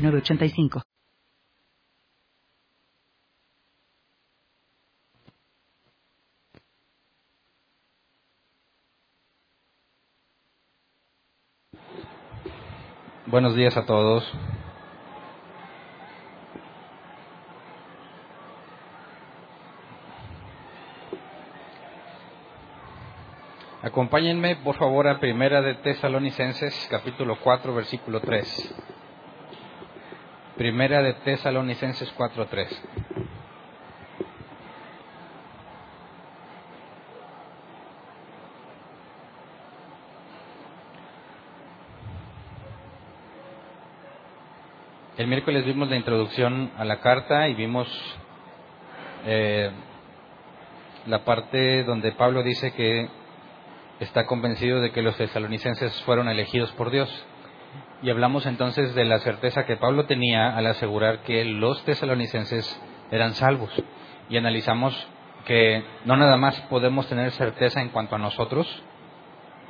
906985. Buenos días a todos. Acompáñenme, por favor, a Primera de Tesalonicenses, capítulo 4, versículo 3. Primera de Tesalonicenses 4, 3. El miércoles vimos la introducción a la carta y vimos eh, la parte donde Pablo dice que está convencido de que los tesalonicenses fueron elegidos por Dios. Y hablamos entonces de la certeza que Pablo tenía al asegurar que los tesalonicenses eran salvos. Y analizamos que no nada más podemos tener certeza en cuanto a nosotros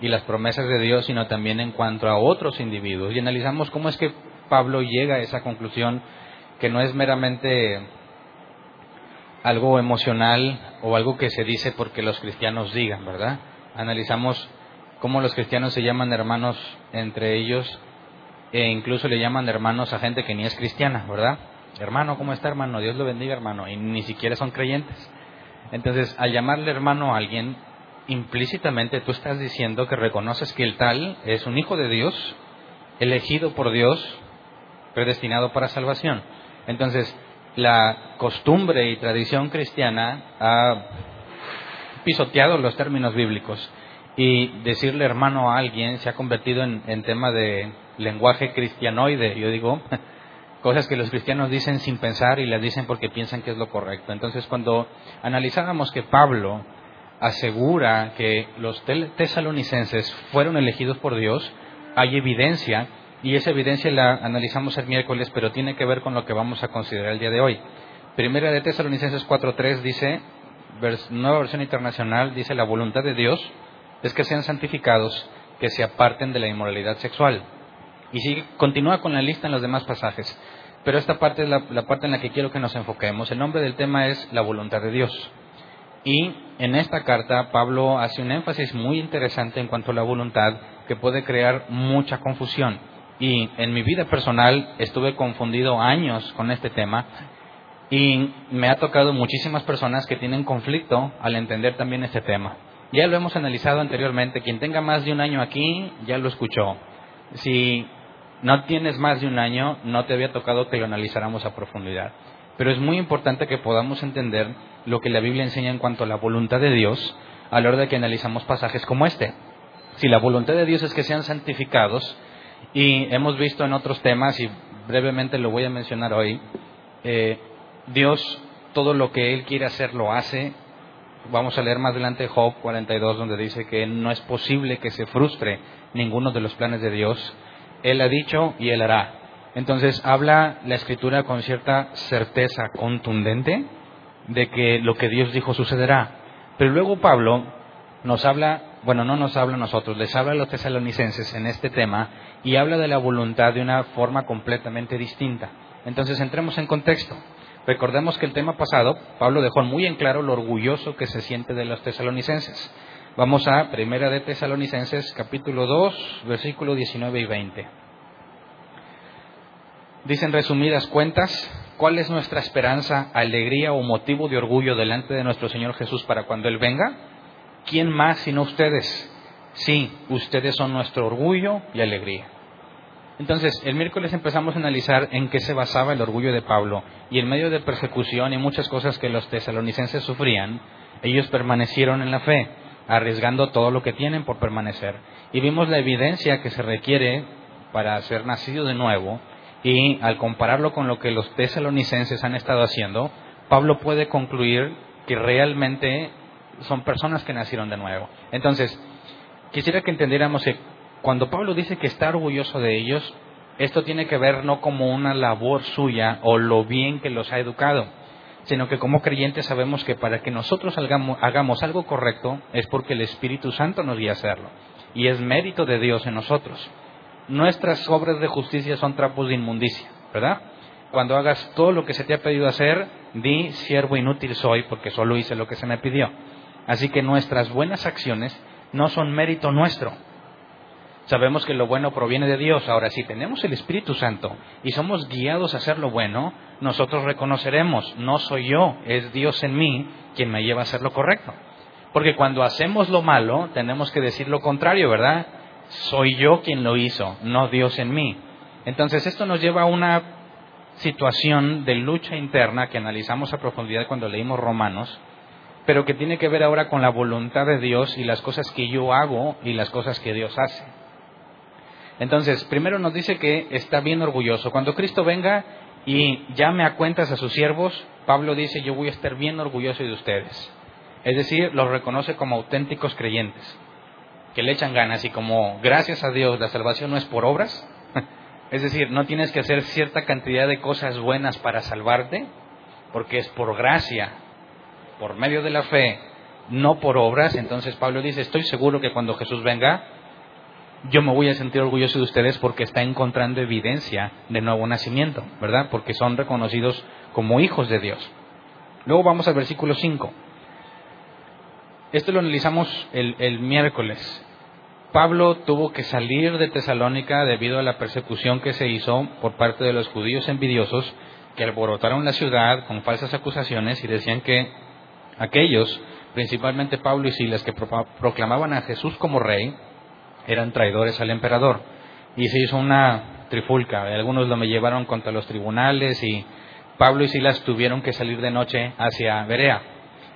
y las promesas de Dios, sino también en cuanto a otros individuos. Y analizamos cómo es que Pablo llega a esa conclusión que no es meramente algo emocional o algo que se dice porque los cristianos digan, ¿verdad? Analizamos cómo los cristianos se llaman hermanos entre ellos e incluso le llaman hermanos a gente que ni es cristiana, ¿verdad? Hermano, ¿cómo está hermano? Dios lo bendiga hermano. Y ni siquiera son creyentes. Entonces, al llamarle hermano a alguien, implícitamente tú estás diciendo que reconoces que el tal es un hijo de Dios, elegido por Dios, predestinado para salvación. Entonces, la costumbre y tradición cristiana ha pisoteado los términos bíblicos y decirle hermano a alguien se ha convertido en, en tema de lenguaje cristianoide. Yo digo, cosas que los cristianos dicen sin pensar y las dicen porque piensan que es lo correcto. Entonces, cuando analizábamos que Pablo asegura que los tesalonicenses fueron elegidos por Dios, hay evidencia y esa evidencia la analizamos el miércoles, pero tiene que ver con lo que vamos a considerar el día de hoy. Primera de Tesalonicenses 4.3 dice, nueva versión internacional, dice la voluntad de Dios es que sean santificados, que se aparten de la inmoralidad sexual. Y sigue, continúa con la lista en los demás pasajes. Pero esta parte es la, la parte en la que quiero que nos enfoquemos. El nombre del tema es la voluntad de Dios. Y en esta carta Pablo hace un énfasis muy interesante en cuanto a la voluntad que puede crear mucha confusión. Y en mi vida personal estuve confundido años con este tema y me ha tocado muchísimas personas que tienen conflicto al entender también este tema. Ya lo hemos analizado anteriormente. Quien tenga más de un año aquí ya lo escuchó. Si no tienes más de un año, no te había tocado que lo analizáramos a profundidad. Pero es muy importante que podamos entender lo que la Biblia enseña en cuanto a la voluntad de Dios a la hora de que analizamos pasajes como este. Si la voluntad de Dios es que sean santificados, y hemos visto en otros temas, y brevemente lo voy a mencionar hoy, eh, Dios todo lo que Él quiere hacer lo hace. Vamos a leer más adelante Job 42, donde dice que no es posible que se frustre ninguno de los planes de Dios. Él ha dicho y Él hará. Entonces habla la escritura con cierta certeza contundente de que lo que Dios dijo sucederá. Pero luego Pablo nos habla, bueno, no nos habla a nosotros, les habla a los tesalonicenses en este tema y habla de la voluntad de una forma completamente distinta. Entonces entremos en contexto. Recordemos que el tema pasado, Pablo dejó muy en claro lo orgulloso que se siente de los tesalonicenses. Vamos a Primera de Tesalonicenses, capítulo 2, versículo 19 y 20. Dicen resumidas cuentas, ¿cuál es nuestra esperanza, alegría o motivo de orgullo delante de nuestro Señor Jesús para cuando Él venga? ¿Quién más sino ustedes? Sí, ustedes son nuestro orgullo y alegría. Entonces, el miércoles empezamos a analizar en qué se basaba el orgullo de Pablo y en medio de persecución y muchas cosas que los tesalonicenses sufrían, ellos permanecieron en la fe, arriesgando todo lo que tienen por permanecer. Y vimos la evidencia que se requiere para ser nacido de nuevo Y al compararlo con lo que los tesalonicenses han estado haciendo, Pablo puede concluir que realmente son personas que nacieron de nuevo. Entonces, quisiera que entendiéramos que cuando Pablo dice que está orgulloso de ellos, esto tiene que ver no como una labor suya o lo bien que los ha educado, sino que como creyentes sabemos que para que nosotros hagamos, algo correcto es porque el Espíritu Santo nos guía a hacerlo. Y es mérito de Dios en nosotros. Nuestras obras de justicia son trapos de inmundicia, ¿verdad? Cuando hagas todo lo que se te ha pedido hacer, di, siervo inútil soy, porque solo hice lo que se me pidió. Así que nuestras buenas acciones no son mérito nuestro, Sabemos que lo bueno proviene de Dios. Ahora, si tenemos el Espíritu Santo y somos guiados a hacer lo bueno, nosotros reconoceremos, no soy yo, es Dios en mí quien me lleva a hacer lo correcto. Porque cuando hacemos lo malo, tenemos que decir lo contrario, ¿verdad? Soy yo quien lo hizo, no Dios en mí. Entonces, esto nos lleva a una situación de lucha interna que analizamos a profundidad cuando leímos Romanos, pero que tiene que ver ahora con la voluntad de Dios y las cosas que yo hago y las cosas que Dios hace. Entonces, primero nos dice que está bien orgulloso. Cuando Cristo venga y llame a cuentas a sus siervos, Pablo dice, yo voy a estar bien orgulloso de ustedes. Es decir, los reconoce como auténticos creyentes, que le echan ganas y como gracias a Dios la salvación no es por obras, es decir, no tienes que hacer cierta cantidad de cosas buenas para salvarte, porque es por gracia, por medio de la fe, no por obras. Entonces Pablo dice, estoy seguro que cuando Jesús venga, yo me voy a sentir orgulloso de ustedes porque está encontrando evidencia de nuevo nacimiento, ¿verdad? Porque son reconocidos como hijos de Dios. Luego vamos al versículo 5. Esto lo analizamos el, el miércoles. Pablo tuvo que salir de Tesalónica debido a la persecución que se hizo por parte de los judíos envidiosos que alborotaron la ciudad con falsas acusaciones y decían que aquellos, principalmente Pablo y Silas, que proclamaban a Jesús como rey, eran traidores al emperador. Y se hizo una trifulca. Algunos lo me llevaron contra los tribunales y Pablo y Silas tuvieron que salir de noche hacia Berea.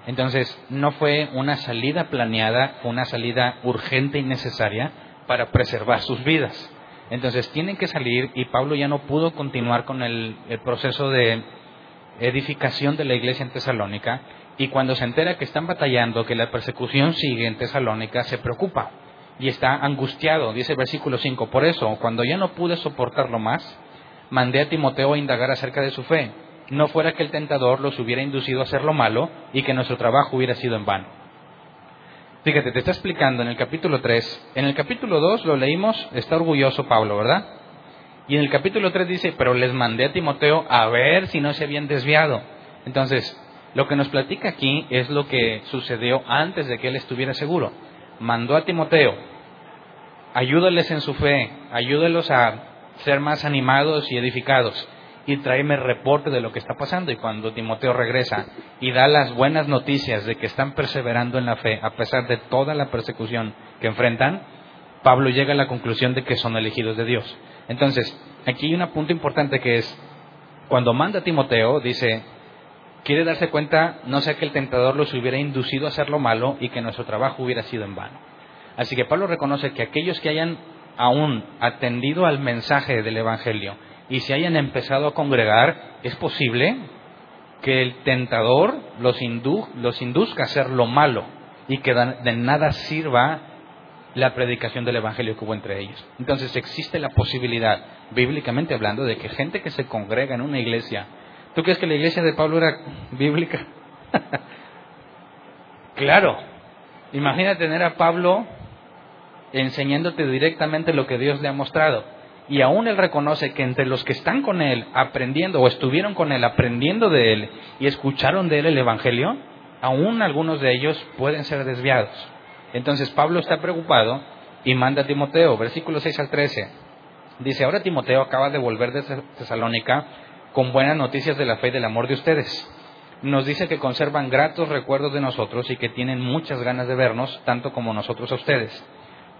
Entonces, no fue una salida planeada, una salida urgente y necesaria para preservar sus vidas. Entonces, tienen que salir y Pablo ya no pudo continuar con el, el proceso de edificación de la iglesia en Tesalónica y cuando se entera que están batallando, que la persecución sigue en Tesalónica, se preocupa y está angustiado, dice el versículo 5. Por eso, cuando ya no pude soportarlo más, mandé a Timoteo a indagar acerca de su fe, no fuera que el tentador los hubiera inducido a hacer lo malo y que nuestro trabajo hubiera sido en vano. Fíjate, te está explicando en el capítulo 3. En el capítulo 2 lo leímos, está orgulloso Pablo, ¿verdad? Y en el capítulo 3 dice, pero les mandé a Timoteo a ver si no se habían desviado. Entonces, lo que nos platica aquí es lo que sucedió antes de que él estuviera seguro mandó a Timoteo, ayúdales en su fe, ayúdalos a ser más animados y edificados y tráeme reporte de lo que está pasando. Y cuando Timoteo regresa y da las buenas noticias de que están perseverando en la fe a pesar de toda la persecución que enfrentan, Pablo llega a la conclusión de que son elegidos de Dios. Entonces, aquí hay un punto importante que es, cuando manda a Timoteo, dice, quiere darse cuenta, no sea que el tentador los hubiera inducido a hacer lo malo y que nuestro trabajo hubiera sido en vano. Así que Pablo reconoce que aquellos que hayan aún atendido al mensaje del Evangelio y se hayan empezado a congregar, es posible que el tentador los, los induzca a hacer lo malo y que de nada sirva la predicación del Evangelio que hubo entre ellos. Entonces existe la posibilidad, bíblicamente hablando, de que gente que se congrega en una iglesia ¿Tú crees que la iglesia de Pablo era bíblica? claro. Imagina tener a Pablo enseñándote directamente lo que Dios le ha mostrado. Y aún él reconoce que entre los que están con él aprendiendo o estuvieron con él aprendiendo de él y escucharon de él el Evangelio, aún algunos de ellos pueden ser desviados. Entonces Pablo está preocupado y manda a Timoteo, versículo 6 al 13. Dice, ahora Timoteo acaba de volver de Tesalónica con buenas noticias de la fe y del amor de ustedes. Nos dice que conservan gratos recuerdos de nosotros y que tienen muchas ganas de vernos, tanto como nosotros a ustedes.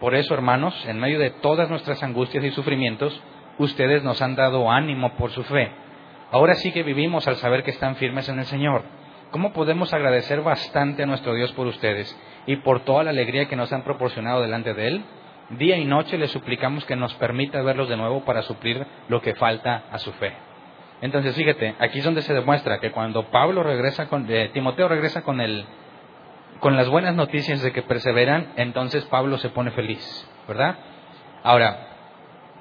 Por eso, hermanos, en medio de todas nuestras angustias y sufrimientos, ustedes nos han dado ánimo por su fe. Ahora sí que vivimos al saber que están firmes en el Señor. ¿Cómo podemos agradecer bastante a nuestro Dios por ustedes y por toda la alegría que nos han proporcionado delante de Él? Día y noche le suplicamos que nos permita verlos de nuevo para suplir lo que falta a su fe. Entonces, fíjate, aquí es donde se demuestra que cuando Pablo regresa con, eh, Timoteo regresa con el, con las buenas noticias de que perseveran, entonces Pablo se pone feliz, ¿verdad? Ahora,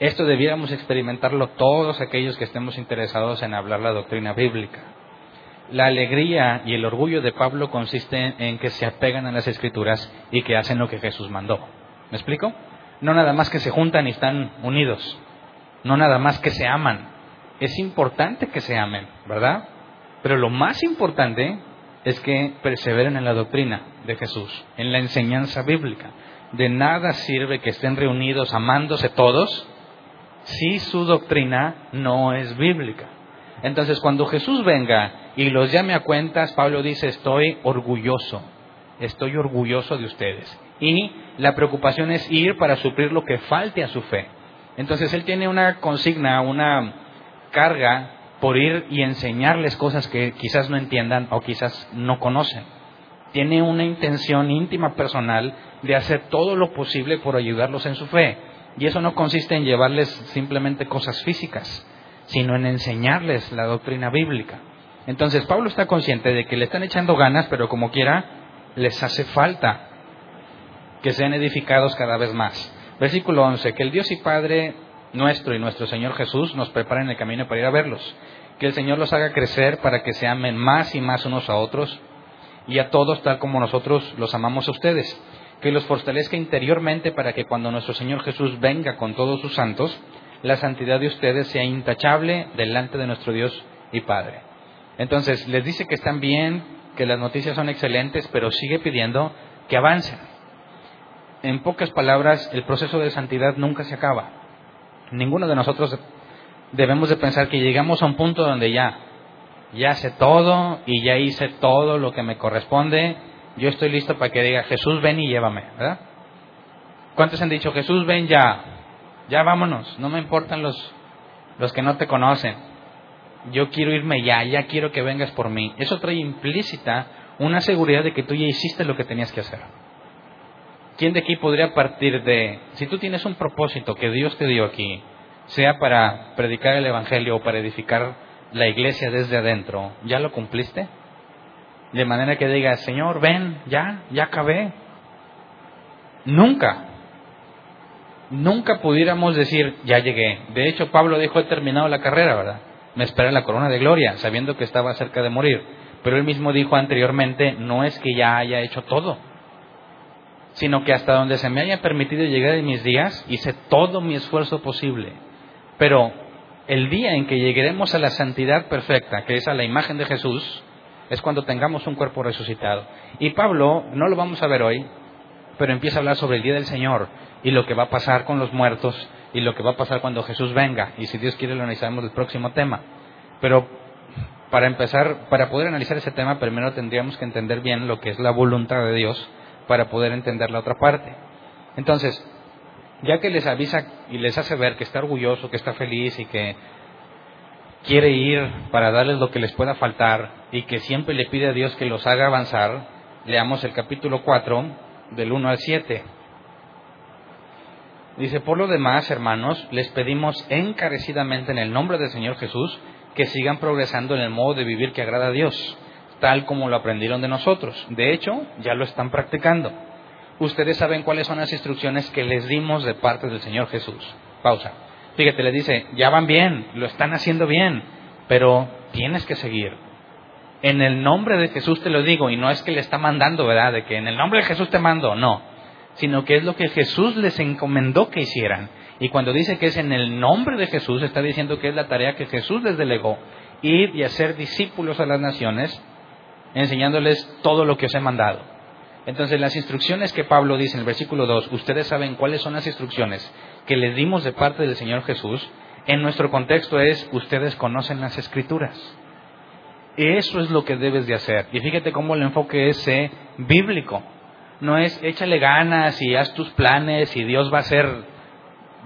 esto debiéramos experimentarlo todos aquellos que estemos interesados en hablar la doctrina bíblica. La alegría y el orgullo de Pablo consiste en que se apegan a las escrituras y que hacen lo que Jesús mandó. ¿Me explico? No nada más que se juntan y están unidos, no nada más que se aman. Es importante que se amen, ¿verdad? Pero lo más importante es que perseveren en la doctrina de Jesús, en la enseñanza bíblica. De nada sirve que estén reunidos amándose todos si su doctrina no es bíblica. Entonces, cuando Jesús venga y los llame a cuentas, Pablo dice, estoy orgulloso, estoy orgulloso de ustedes. Y la preocupación es ir para suplir lo que falte a su fe. Entonces, él tiene una consigna, una carga por ir y enseñarles cosas que quizás no entiendan o quizás no conocen. Tiene una intención íntima personal de hacer todo lo posible por ayudarlos en su fe. Y eso no consiste en llevarles simplemente cosas físicas, sino en enseñarles la doctrina bíblica. Entonces Pablo está consciente de que le están echando ganas, pero como quiera, les hace falta que sean edificados cada vez más. Versículo 11, que el Dios y Padre nuestro y nuestro Señor Jesús nos preparen el camino para ir a verlos. Que el Señor los haga crecer para que se amen más y más unos a otros y a todos tal como nosotros los amamos a ustedes que los fortalezca interiormente para que cuando nuestro Señor Jesús venga con todos sus santos, la santidad de ustedes sea intachable delante de nuestro Dios y Padre. Entonces, les dice que están bien, que las noticias son excelentes, pero sigue pidiendo que avancen. En pocas palabras, el proceso de santidad nunca se acaba. Ninguno de nosotros debemos de pensar que llegamos a un punto donde ya, ya sé todo y ya hice todo lo que me corresponde yo estoy listo para que diga, Jesús ven y llévame, ¿verdad? ¿Cuántos han dicho, Jesús ven ya, ya vámonos, no me importan los, los que no te conocen, yo quiero irme ya, ya quiero que vengas por mí. Eso trae implícita una seguridad de que tú ya hiciste lo que tenías que hacer. ¿Quién de aquí podría partir de, si tú tienes un propósito que Dios te dio aquí, sea para predicar el Evangelio o para edificar la iglesia desde adentro, ¿ya lo cumpliste? de manera que diga, Señor, ven, ya, ya acabé. Nunca, nunca pudiéramos decir, ya llegué. De hecho, Pablo dijo, he terminado la carrera, ¿verdad? Me espera la corona de gloria, sabiendo que estaba cerca de morir. Pero él mismo dijo anteriormente, no es que ya haya hecho todo, sino que hasta donde se me haya permitido llegar en mis días, hice todo mi esfuerzo posible. Pero el día en que lleguemos a la santidad perfecta, que es a la imagen de Jesús, es cuando tengamos un cuerpo resucitado. Y Pablo, no lo vamos a ver hoy, pero empieza a hablar sobre el día del Señor y lo que va a pasar con los muertos y lo que va a pasar cuando Jesús venga. Y si Dios quiere lo analizaremos el próximo tema. Pero para empezar, para poder analizar ese tema, primero tendríamos que entender bien lo que es la voluntad de Dios para poder entender la otra parte. Entonces, ya que les avisa y les hace ver que está orgulloso, que está feliz y que quiere ir para darles lo que les pueda faltar y que siempre le pide a Dios que los haga avanzar, leamos el capítulo 4 del 1 al 7. Dice, por lo demás, hermanos, les pedimos encarecidamente en el nombre del Señor Jesús que sigan progresando en el modo de vivir que agrada a Dios, tal como lo aprendieron de nosotros. De hecho, ya lo están practicando. Ustedes saben cuáles son las instrucciones que les dimos de parte del Señor Jesús. Pausa. Fíjate, le dice, ya van bien, lo están haciendo bien, pero tienes que seguir. En el nombre de Jesús te lo digo, y no es que le está mandando, ¿verdad? De que en el nombre de Jesús te mando, no, sino que es lo que Jesús les encomendó que hicieran. Y cuando dice que es en el nombre de Jesús, está diciendo que es la tarea que Jesús les delegó, ir y hacer discípulos a las naciones, enseñándoles todo lo que os he mandado. Entonces, las instrucciones que Pablo dice en el versículo 2, ustedes saben cuáles son las instrucciones que les dimos de parte del Señor Jesús, en nuestro contexto es, ustedes conocen las escrituras. Eso es lo que debes de hacer. Y fíjate cómo el enfoque es eh, bíblico. No es échale ganas y haz tus planes y Dios va a hacer,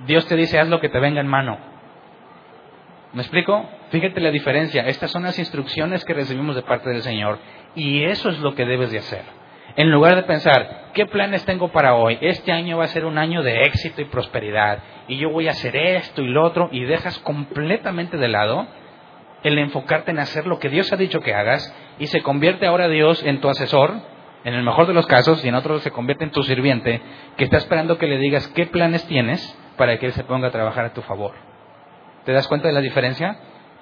Dios te dice haz lo que te venga en mano. ¿Me explico? Fíjate la diferencia. Estas son las instrucciones que recibimos de parte del Señor y eso es lo que debes de hacer. En lugar de pensar, ¿qué planes tengo para hoy? Este año va a ser un año de éxito y prosperidad. Y yo voy a hacer esto y lo otro. Y dejas completamente de lado el enfocarte en hacer lo que Dios ha dicho que hagas. Y se convierte ahora Dios en tu asesor, en el mejor de los casos, y en otros se convierte en tu sirviente, que está esperando que le digas qué planes tienes para que Él se ponga a trabajar a tu favor. ¿Te das cuenta de la diferencia?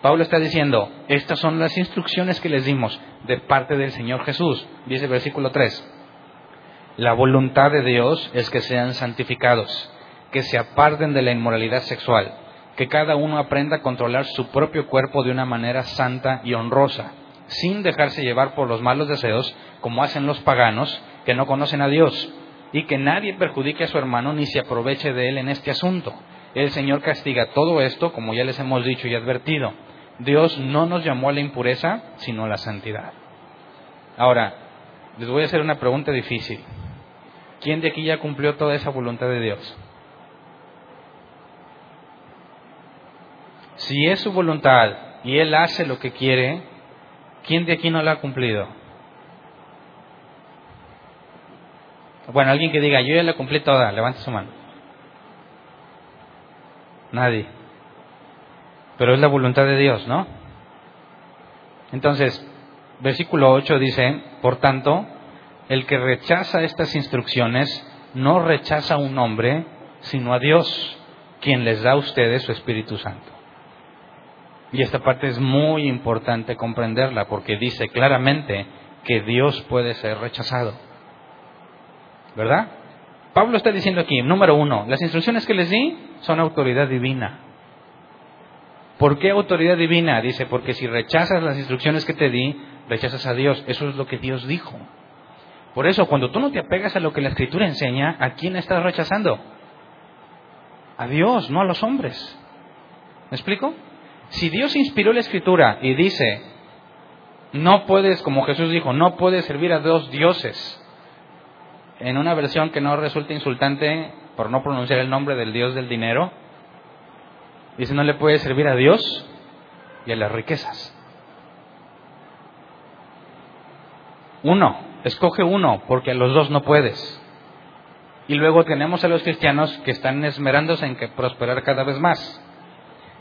Pablo está diciendo, estas son las instrucciones que les dimos de parte del Señor Jesús. Dice el versículo 3. La voluntad de Dios es que sean santificados, que se aparten de la inmoralidad sexual, que cada uno aprenda a controlar su propio cuerpo de una manera santa y honrosa, sin dejarse llevar por los malos deseos, como hacen los paganos que no conocen a Dios, y que nadie perjudique a su hermano ni se aproveche de él en este asunto. El Señor castiga todo esto, como ya les hemos dicho y advertido. Dios no nos llamó a la impureza, sino a la santidad. Ahora, les voy a hacer una pregunta difícil. ¿Quién de aquí ya cumplió toda esa voluntad de Dios? Si es su voluntad y Él hace lo que quiere, ¿quién de aquí no la ha cumplido? Bueno, alguien que diga, yo ya la cumplí toda, levante su mano. Nadie. Pero es la voluntad de Dios, ¿no? Entonces, versículo 8 dice, por tanto, el que rechaza estas instrucciones no rechaza a un hombre, sino a Dios, quien les da a ustedes su Espíritu Santo. Y esta parte es muy importante comprenderla porque dice claramente que Dios puede ser rechazado. ¿Verdad? Pablo está diciendo aquí, número uno, las instrucciones que les di son autoridad divina. ¿Por qué autoridad divina? Dice, porque si rechazas las instrucciones que te di, rechazas a Dios. Eso es lo que Dios dijo. Por eso, cuando tú no te apegas a lo que la Escritura enseña, ¿a quién estás rechazando? A Dios, no a los hombres. ¿Me explico? Si Dios inspiró la Escritura y dice, no puedes, como Jesús dijo, no puedes servir a dos dioses, en una versión que no resulte insultante por no pronunciar el nombre del Dios del dinero, Dice, no le puede servir a Dios y a las riquezas. Uno, escoge uno, porque a los dos no puedes. Y luego tenemos a los cristianos que están esmerándose en prosperar cada vez más.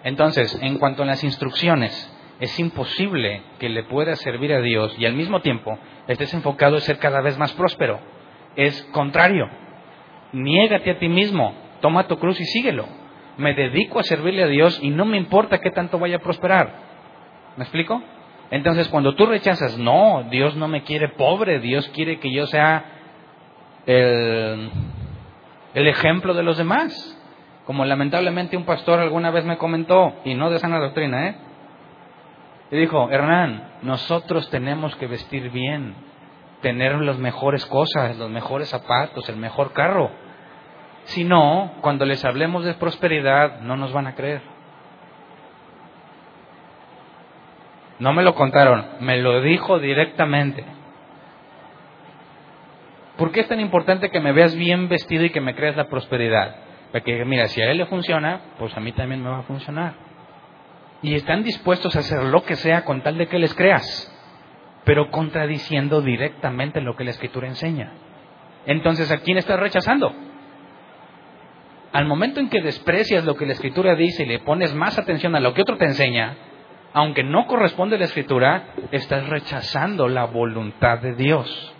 Entonces, en cuanto a las instrucciones, es imposible que le puedas servir a Dios y al mismo tiempo estés enfocado en ser cada vez más próspero. Es contrario. Niégate a ti mismo, toma tu cruz y síguelo me dedico a servirle a Dios y no me importa qué tanto vaya a prosperar. ¿Me explico? Entonces, cuando tú rechazas, no, Dios no me quiere pobre, Dios quiere que yo sea el, el ejemplo de los demás. Como lamentablemente un pastor alguna vez me comentó, y no de sana doctrina, ¿eh? Y dijo, Hernán, nosotros tenemos que vestir bien, tener las mejores cosas, los mejores zapatos, el mejor carro. Si no, cuando les hablemos de prosperidad, no nos van a creer. No me lo contaron, me lo dijo directamente. ¿Por qué es tan importante que me veas bien vestido y que me creas la prosperidad? Porque mira, si a él le funciona, pues a mí también me va a funcionar. Y están dispuestos a hacer lo que sea con tal de que les creas, pero contradiciendo directamente lo que la escritura enseña. Entonces, ¿a quién estás rechazando? Al momento en que desprecias lo que la escritura dice y le pones más atención a lo que otro te enseña, aunque no corresponde a la escritura, estás rechazando la voluntad de Dios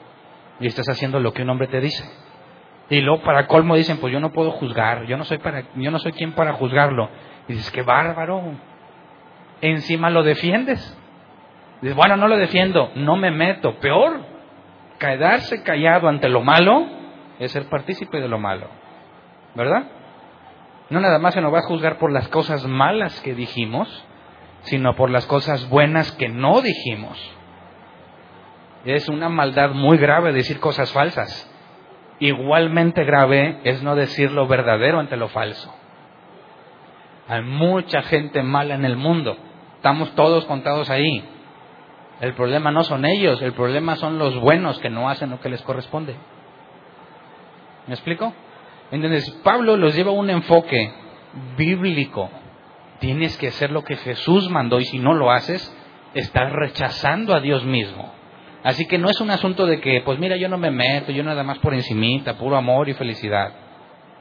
y estás haciendo lo que un hombre te dice. Y luego para colmo dicen, pues yo no puedo juzgar, yo no soy para yo no soy quien para juzgarlo. Y dices, qué bárbaro. Encima lo defiendes. Dices, bueno, no lo defiendo, no me meto. Peor, quedarse callado ante lo malo es ser partícipe de lo malo. ¿Verdad? No nada más se nos va a juzgar por las cosas malas que dijimos, sino por las cosas buenas que no dijimos. Es una maldad muy grave decir cosas falsas. Igualmente grave es no decir lo verdadero ante lo falso. Hay mucha gente mala en el mundo. Estamos todos contados ahí. El problema no son ellos, el problema son los buenos que no hacen lo que les corresponde. ¿Me explico? Entonces, Pablo los lleva a un enfoque bíblico. Tienes que hacer lo que Jesús mandó y si no lo haces, estás rechazando a Dios mismo. Así que no es un asunto de que, pues mira, yo no me meto, yo nada más por encimita, puro amor y felicidad.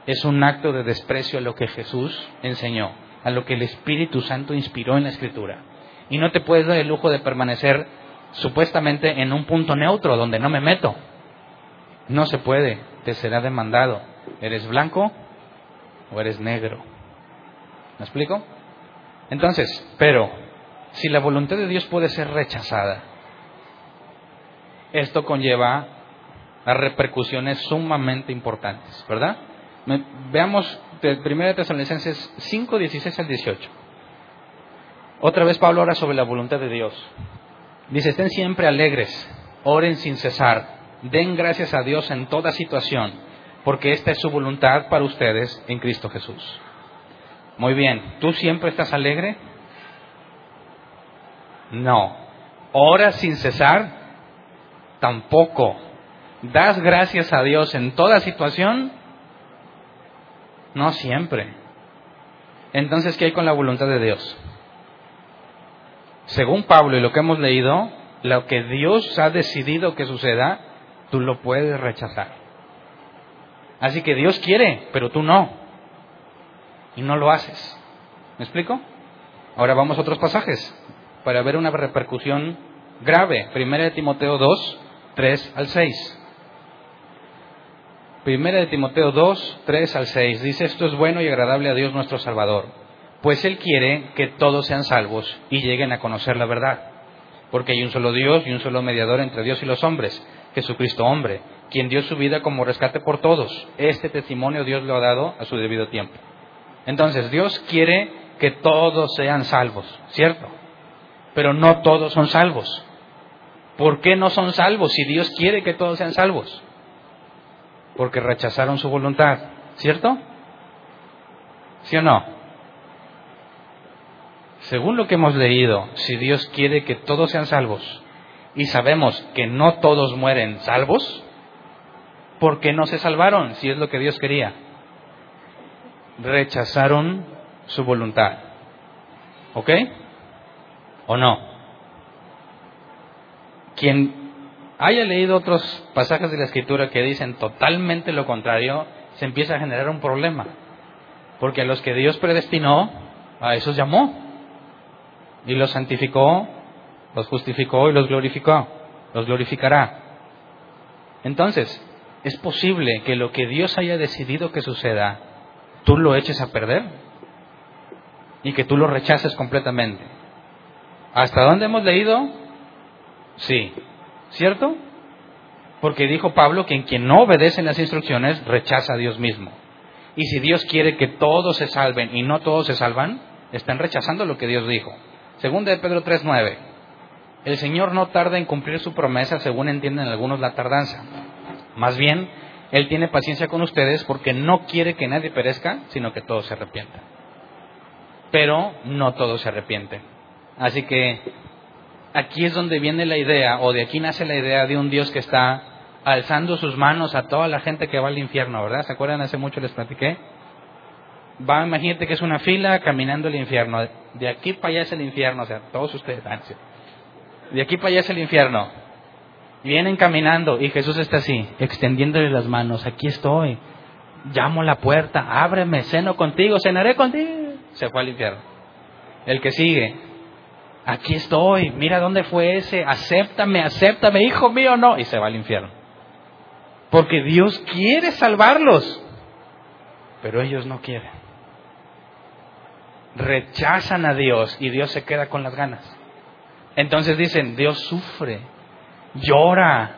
Es un acto de desprecio a lo que Jesús enseñó, a lo que el Espíritu Santo inspiró en la Escritura. Y no te puedes dar el lujo de permanecer supuestamente en un punto neutro donde no me meto. No se puede, te será demandado. ¿Eres blanco o eres negro? ¿Me explico? Entonces, pero si la voluntad de Dios puede ser rechazada, esto conlleva a repercusiones sumamente importantes, ¿verdad? Veamos de 1 Tesalonicenses 5, 16 al 18. Otra vez Pablo habla sobre la voluntad de Dios. Dice, estén siempre alegres, oren sin cesar, den gracias a Dios en toda situación, porque esta es su voluntad para ustedes en Cristo Jesús. Muy bien, ¿tú siempre estás alegre? No. ¿Ora sin cesar? tampoco. ¿Das gracias a Dios en toda situación? No siempre. Entonces, ¿qué hay con la voluntad de Dios? Según Pablo y lo que hemos leído, lo que Dios ha decidido que suceda, tú lo puedes rechazar. Así que Dios quiere, pero tú no. Y no lo haces. ¿Me explico? Ahora vamos a otros pasajes para ver una repercusión grave. Primera de Timoteo 2, 3 al 6. Primera de Timoteo 2, 3 al 6 dice, esto es bueno y agradable a Dios nuestro Salvador, pues Él quiere que todos sean salvos y lleguen a conocer la verdad, porque hay un solo Dios y un solo mediador entre Dios y los hombres, Jesucristo hombre, quien dio su vida como rescate por todos. Este testimonio Dios lo ha dado a su debido tiempo. Entonces, Dios quiere que todos sean salvos, ¿cierto? Pero no todos son salvos. ¿Por qué no son salvos si Dios quiere que todos sean salvos? Porque rechazaron su voluntad, ¿cierto? ¿Sí o no? Según lo que hemos leído, si Dios quiere que todos sean salvos y sabemos que no todos mueren salvos, ¿por qué no se salvaron si es lo que Dios quería? Rechazaron su voluntad. ¿Ok? ¿O no? Quien haya leído otros pasajes de la Escritura que dicen totalmente lo contrario, se empieza a generar un problema. Porque a los que Dios predestinó, a esos llamó. Y los santificó, los justificó y los glorificó. Los glorificará. Entonces, es posible que lo que Dios haya decidido que suceda, tú lo eches a perder y que tú lo rechaces completamente. ¿Hasta dónde hemos leído? Sí. ¿Cierto? Porque dijo Pablo que en quien no obedecen las instrucciones rechaza a Dios mismo. Y si Dios quiere que todos se salven y no todos se salvan, están rechazando lo que Dios dijo. Segunda de Pedro 3:9. El Señor no tarda en cumplir su promesa, según entienden algunos la tardanza. Más bien, Él tiene paciencia con ustedes porque no quiere que nadie perezca, sino que todos se arrepientan. Pero no todos se arrepienten. Así que aquí es donde viene la idea, o de aquí nace la idea de un Dios que está alzando sus manos a toda la gente que va al infierno, ¿verdad? ¿Se acuerdan? Hace mucho les platiqué. Va, imagínate que es una fila caminando el infierno. De aquí para allá es el infierno, o sea, todos ustedes, de aquí para allá es el infierno. Vienen caminando y Jesús está así, extendiéndole las manos. Aquí estoy. Llamo a la puerta, ábreme, ceno contigo, cenaré contigo. Se fue al infierno. El que sigue, aquí estoy, mira dónde fue ese, acéptame, acéptame, hijo mío, no, y se va al infierno. Porque Dios quiere salvarlos, pero ellos no quieren. Rechazan a Dios y Dios se queda con las ganas. Entonces dicen, Dios sufre, llora.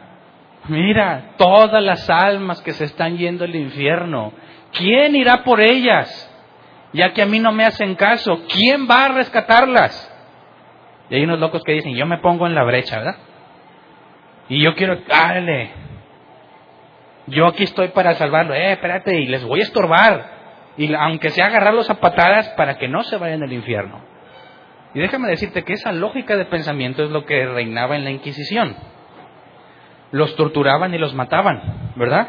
Mira, todas las almas que se están yendo al infierno, ¿quién irá por ellas? Ya que a mí no me hacen caso, ¿quién va a rescatarlas? Y hay unos locos que dicen, yo me pongo en la brecha, ¿verdad? Y yo quiero, dale, yo aquí estoy para salvarlo, eh, espérate, y les voy a estorbar. Y aunque sea agarrarlos a patadas para que no se vayan al infierno. Y déjame decirte que esa lógica de pensamiento es lo que reinaba en la Inquisición. Los torturaban y los mataban, ¿verdad?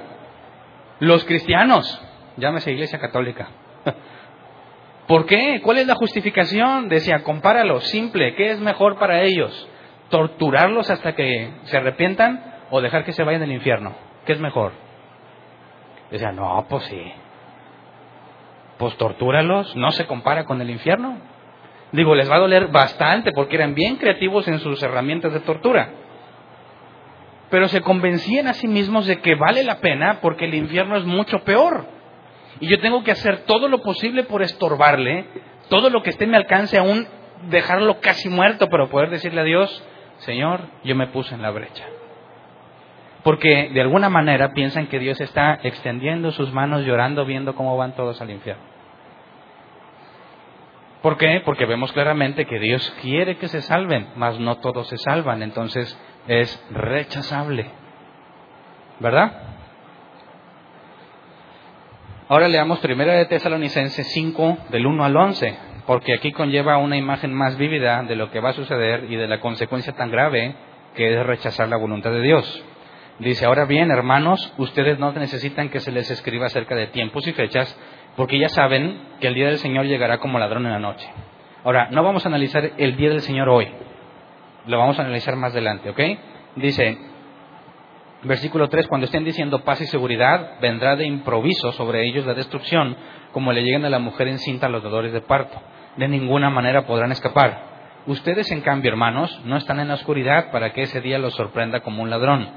Los cristianos, llámese Iglesia Católica, ¿Por qué? ¿Cuál es la justificación? Decía, compáralo, simple, ¿qué es mejor para ellos? ¿Torturarlos hasta que se arrepientan o dejar que se vayan del infierno? ¿Qué es mejor? Decía, no, pues sí. Pues tortúralos, no se compara con el infierno. Digo, les va a doler bastante porque eran bien creativos en sus herramientas de tortura. Pero se convencían a sí mismos de que vale la pena porque el infierno es mucho peor. Y yo tengo que hacer todo lo posible por estorbarle, todo lo que esté en mi alcance, aún dejarlo casi muerto, pero poder decirle a Dios, Señor, yo me puse en la brecha. Porque de alguna manera piensan que Dios está extendiendo sus manos, llorando, viendo cómo van todos al infierno. ¿Por qué? Porque vemos claramente que Dios quiere que se salven, mas no todos se salvan, entonces es rechazable. ¿Verdad? Ahora leamos primera de Tesalonicenses 5 del 1 al 11, porque aquí conlleva una imagen más vívida de lo que va a suceder y de la consecuencia tan grave que es rechazar la voluntad de Dios. Dice, ahora bien, hermanos, ustedes no necesitan que se les escriba acerca de tiempos y fechas, porque ya saben que el día del Señor llegará como ladrón en la noche. Ahora, no vamos a analizar el día del Señor hoy, lo vamos a analizar más adelante, ¿ok? Dice, versículo 3, cuando estén diciendo paz y seguridad, vendrá de improviso sobre ellos la destrucción, como le lleguen a la mujer encinta los dolores de parto. De ninguna manera podrán escapar. Ustedes, en cambio, hermanos, no están en la oscuridad para que ese día los sorprenda como un ladrón.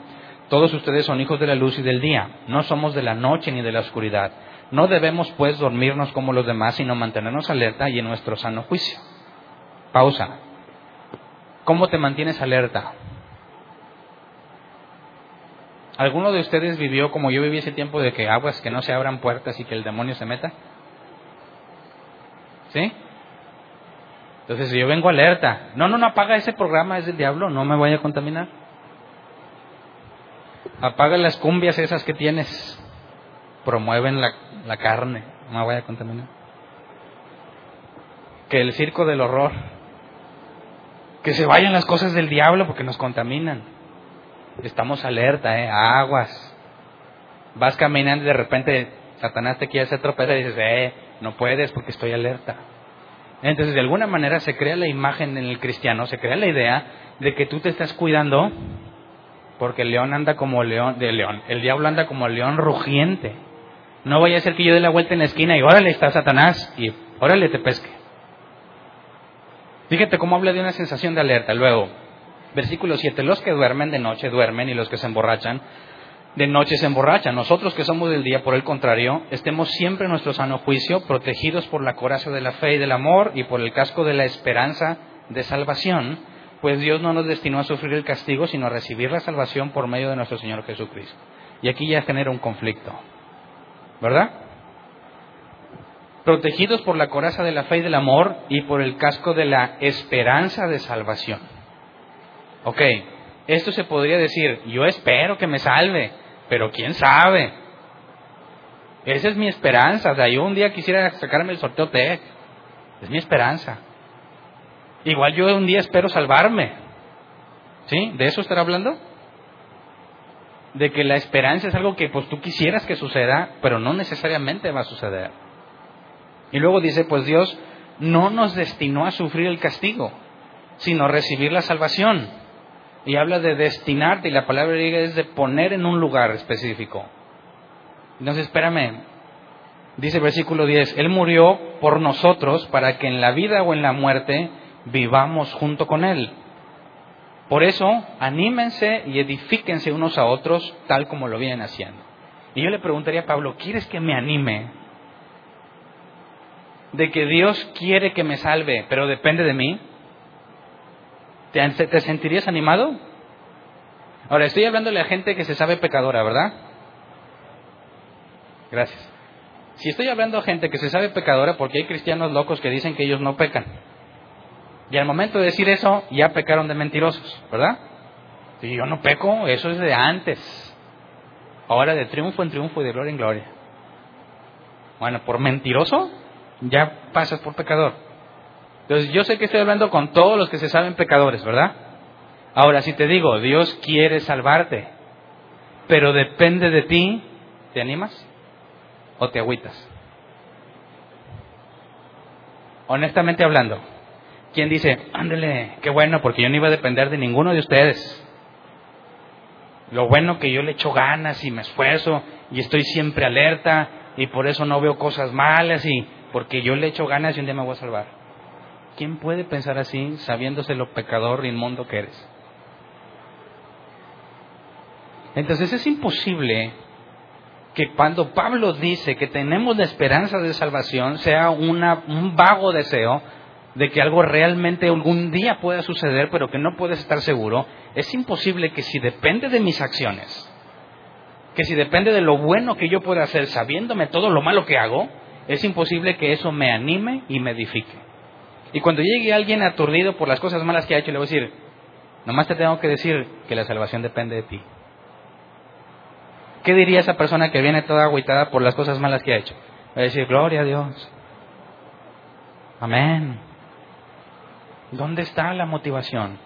Todos ustedes son hijos de la luz y del día, no somos de la noche ni de la oscuridad. No debemos pues dormirnos como los demás, sino mantenernos alerta y en nuestro sano juicio. Pausa. ¿Cómo te mantienes alerta? ¿Alguno de ustedes vivió como yo viví ese tiempo de que aguas que no se abran puertas y que el demonio se meta? ¿Sí? Entonces yo vengo alerta. No, no, no apaga ese programa, es del diablo, no me voy a contaminar. Apaga las cumbias esas que tienes promueven la, la carne, no vaya a contaminar. Que el circo del horror, que se vayan las cosas del diablo porque nos contaminan. Estamos alerta, ¿eh? Aguas. Vas caminando y de repente Satanás te quiere hacer tropezar y dices, eh, no puedes porque estoy alerta. Entonces, de alguna manera se crea la imagen en el cristiano, se crea la idea de que tú te estás cuidando porque el león anda como león, de león, el diablo anda como león rugiente. No vaya a ser que yo dé la vuelta en la esquina y órale está Satanás y órale te pesque. Fíjate cómo habla de una sensación de alerta. Luego, versículo 7, los que duermen de noche duermen y los que se emborrachan de noche se emborrachan. Nosotros que somos del día, por el contrario, estemos siempre en nuestro sano juicio, protegidos por la coraza de la fe y del amor y por el casco de la esperanza de salvación, pues Dios no nos destinó a sufrir el castigo, sino a recibir la salvación por medio de nuestro Señor Jesucristo. Y aquí ya genera un conflicto. ¿verdad? Protegidos por la coraza de la fe y del amor y por el casco de la esperanza de salvación. Ok, esto se podría decir, yo espero que me salve, pero quién sabe. Esa es mi esperanza. O sea, yo un día quisiera sacarme el sorteo TEC. Es mi esperanza. Igual yo un día espero salvarme. ¿Sí? ¿De eso estará hablando? de que la esperanza es algo que pues tú quisieras que suceda, pero no necesariamente va a suceder. Y luego dice, pues Dios no nos destinó a sufrir el castigo, sino recibir la salvación. Y habla de destinarte, y la palabra griega es de poner en un lugar específico. Entonces, espérame, dice el versículo 10, Él murió por nosotros para que en la vida o en la muerte vivamos junto con Él. Por eso, anímense y edifíquense unos a otros tal como lo vienen haciendo. Y yo le preguntaría a Pablo, ¿quieres que me anime? De que Dios quiere que me salve, pero depende de mí. ¿Te, sentirías animado? Ahora, estoy hablándole a gente que se sabe pecadora, ¿verdad? Gracias. Si estoy hablando a gente que se sabe pecadora, porque hay cristianos locos que dicen que ellos no pecan. Y al momento de decir eso, ya pecaron de mentirosos, ¿verdad? Si yo no peco, eso es de antes. Ahora de triunfo en triunfo y de gloria en gloria. Bueno, por mentiroso, ya pasas por pecador. Entonces, yo sé que estoy hablando con todos los que se saben pecadores, ¿verdad? Ahora, si te digo, Dios quiere salvarte, pero depende de ti, ¿te animas? ¿O te agüitas? Honestamente hablando, ¿Quién dice, ándele, qué bueno, porque yo no iba a depender de ninguno de ustedes? Lo bueno que yo le echo ganas y me esfuerzo y estoy siempre alerta y por eso no veo cosas malas y porque yo le echo ganas y un día me voy a salvar. ¿Quién puede pensar así sabiéndose lo pecador e inmundo que eres? Entonces es imposible que cuando Pablo dice que tenemos la esperanza de salvación sea un vago deseo de que algo realmente algún día pueda suceder, pero que no puedes estar seguro, es imposible que si depende de mis acciones, que si depende de lo bueno que yo pueda hacer sabiéndome todo lo malo que hago, es imposible que eso me anime y me edifique. Y cuando llegue alguien aturdido por las cosas malas que ha hecho, le voy a decir, nomás te tengo que decir que la salvación depende de ti. ¿Qué diría esa persona que viene toda agüitada por las cosas malas que ha hecho? Va a decir, gloria a Dios. Amén. ¿Dónde está la motivación?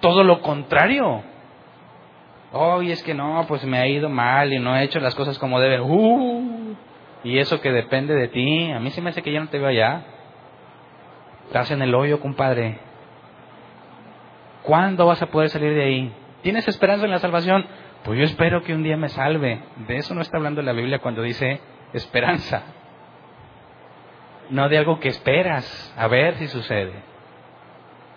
Todo lo contrario. Hoy es que no, pues me ha ido mal y no he hecho las cosas como deben. Uh, y eso que depende de ti. A mí se me hace que yo no te veo allá. Estás en el hoyo, compadre. ¿Cuándo vas a poder salir de ahí? ¿Tienes esperanza en la salvación? Pues yo espero que un día me salve. De eso no está hablando la Biblia cuando dice esperanza. No de algo que esperas a ver si sucede.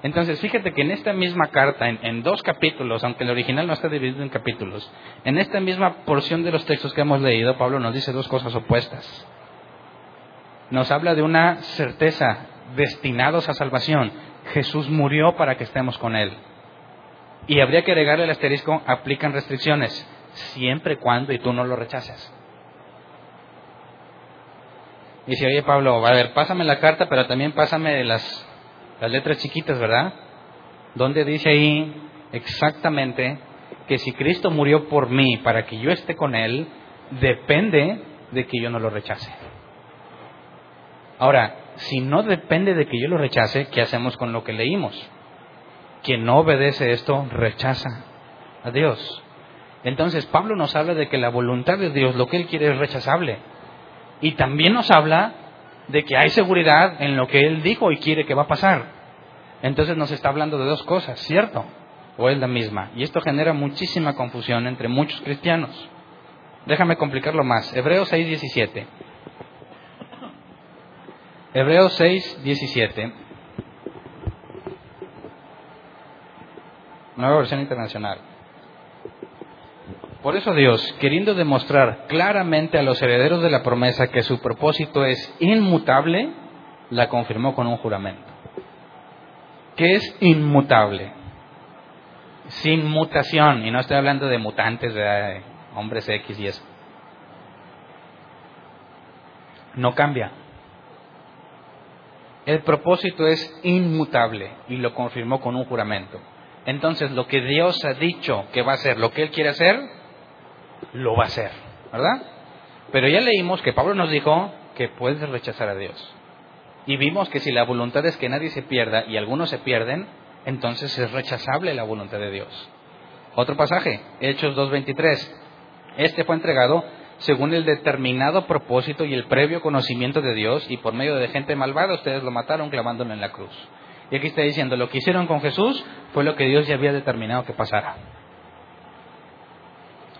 Entonces, fíjate que en esta misma carta, en, dos capítulos, aunque el original no está dividido en capítulos, en esta misma porción de los textos que hemos leído, Pablo nos dice dos cosas opuestas. Nos habla de una certeza, destinados a salvación. Jesús murió para que estemos con Él. Y habría que agregarle el asterisco, aplican restricciones, siempre cuando y tú no lo rechaces. Y si, oye Pablo, a ver, pásame la carta, pero también pásame las, las letras chiquitas, ¿verdad? Donde dice ahí exactamente que si Cristo murió por mí para que yo esté con Él, depende de que yo no lo rechace. Ahora, si no depende de que yo lo rechace, ¿qué hacemos con lo que leímos? Quien no obedece esto rechaza a Dios. Entonces Pablo nos habla de que la voluntad de Dios, lo que Él quiere es rechazable. Y también nos habla de que hay seguridad en lo que Él dijo y quiere que va a pasar. Entonces nos está hablando de dos cosas, ¿cierto? ¿O es la misma? Y esto genera muchísima confusión entre muchos cristianos. Déjame complicarlo más. Hebreos 6, 17. Hebreos 6, 17. Nueva versión internacional. Por eso Dios, queriendo demostrar claramente a los herederos de la promesa que su propósito es inmutable, la confirmó con un juramento. ¿Qué es inmutable? Sin mutación, y no estoy hablando de mutantes, de hombres X y eso. No cambia. El propósito es inmutable y lo confirmó con un juramento. Entonces, lo que Dios ha dicho que va a hacer, lo que Él quiere hacer, lo va a hacer, ¿verdad? Pero ya leímos que Pablo nos dijo que puedes rechazar a Dios. Y vimos que si la voluntad es que nadie se pierda y algunos se pierden, entonces es rechazable la voluntad de Dios. Otro pasaje, Hechos 2.23. Este fue entregado según el determinado propósito y el previo conocimiento de Dios y por medio de gente malvada ustedes lo mataron clavándolo en la cruz. Y aquí está diciendo, lo que hicieron con Jesús fue lo que Dios ya había determinado que pasara.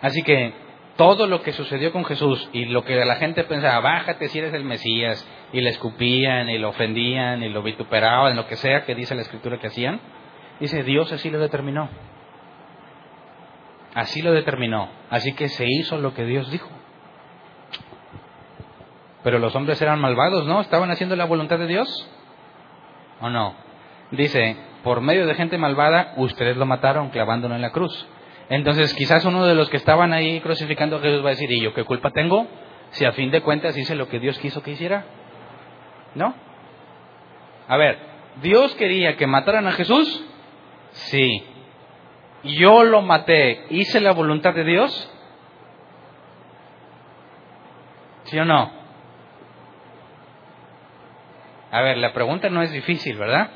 Así que todo lo que sucedió con Jesús y lo que la gente pensaba, bájate si eres el Mesías, y le escupían y lo ofendían y lo vituperaban, lo que sea que dice la escritura que hacían, dice Dios así lo determinó. Así lo determinó. Así que se hizo lo que Dios dijo. Pero los hombres eran malvados, ¿no? ¿Estaban haciendo la voluntad de Dios? ¿O no? dice, por medio de gente malvada, ustedes lo mataron clavándolo en la cruz. Entonces, quizás uno de los que estaban ahí crucificando a Jesús va a decir, ¿y yo qué culpa tengo? Si a fin de cuentas hice lo que Dios quiso que hiciera. ¿No? A ver, ¿Dios quería que mataran a Jesús? Sí. ¿Yo lo maté? ¿Hice la voluntad de Dios? ¿Sí o no? A ver, la pregunta no es difícil, ¿verdad?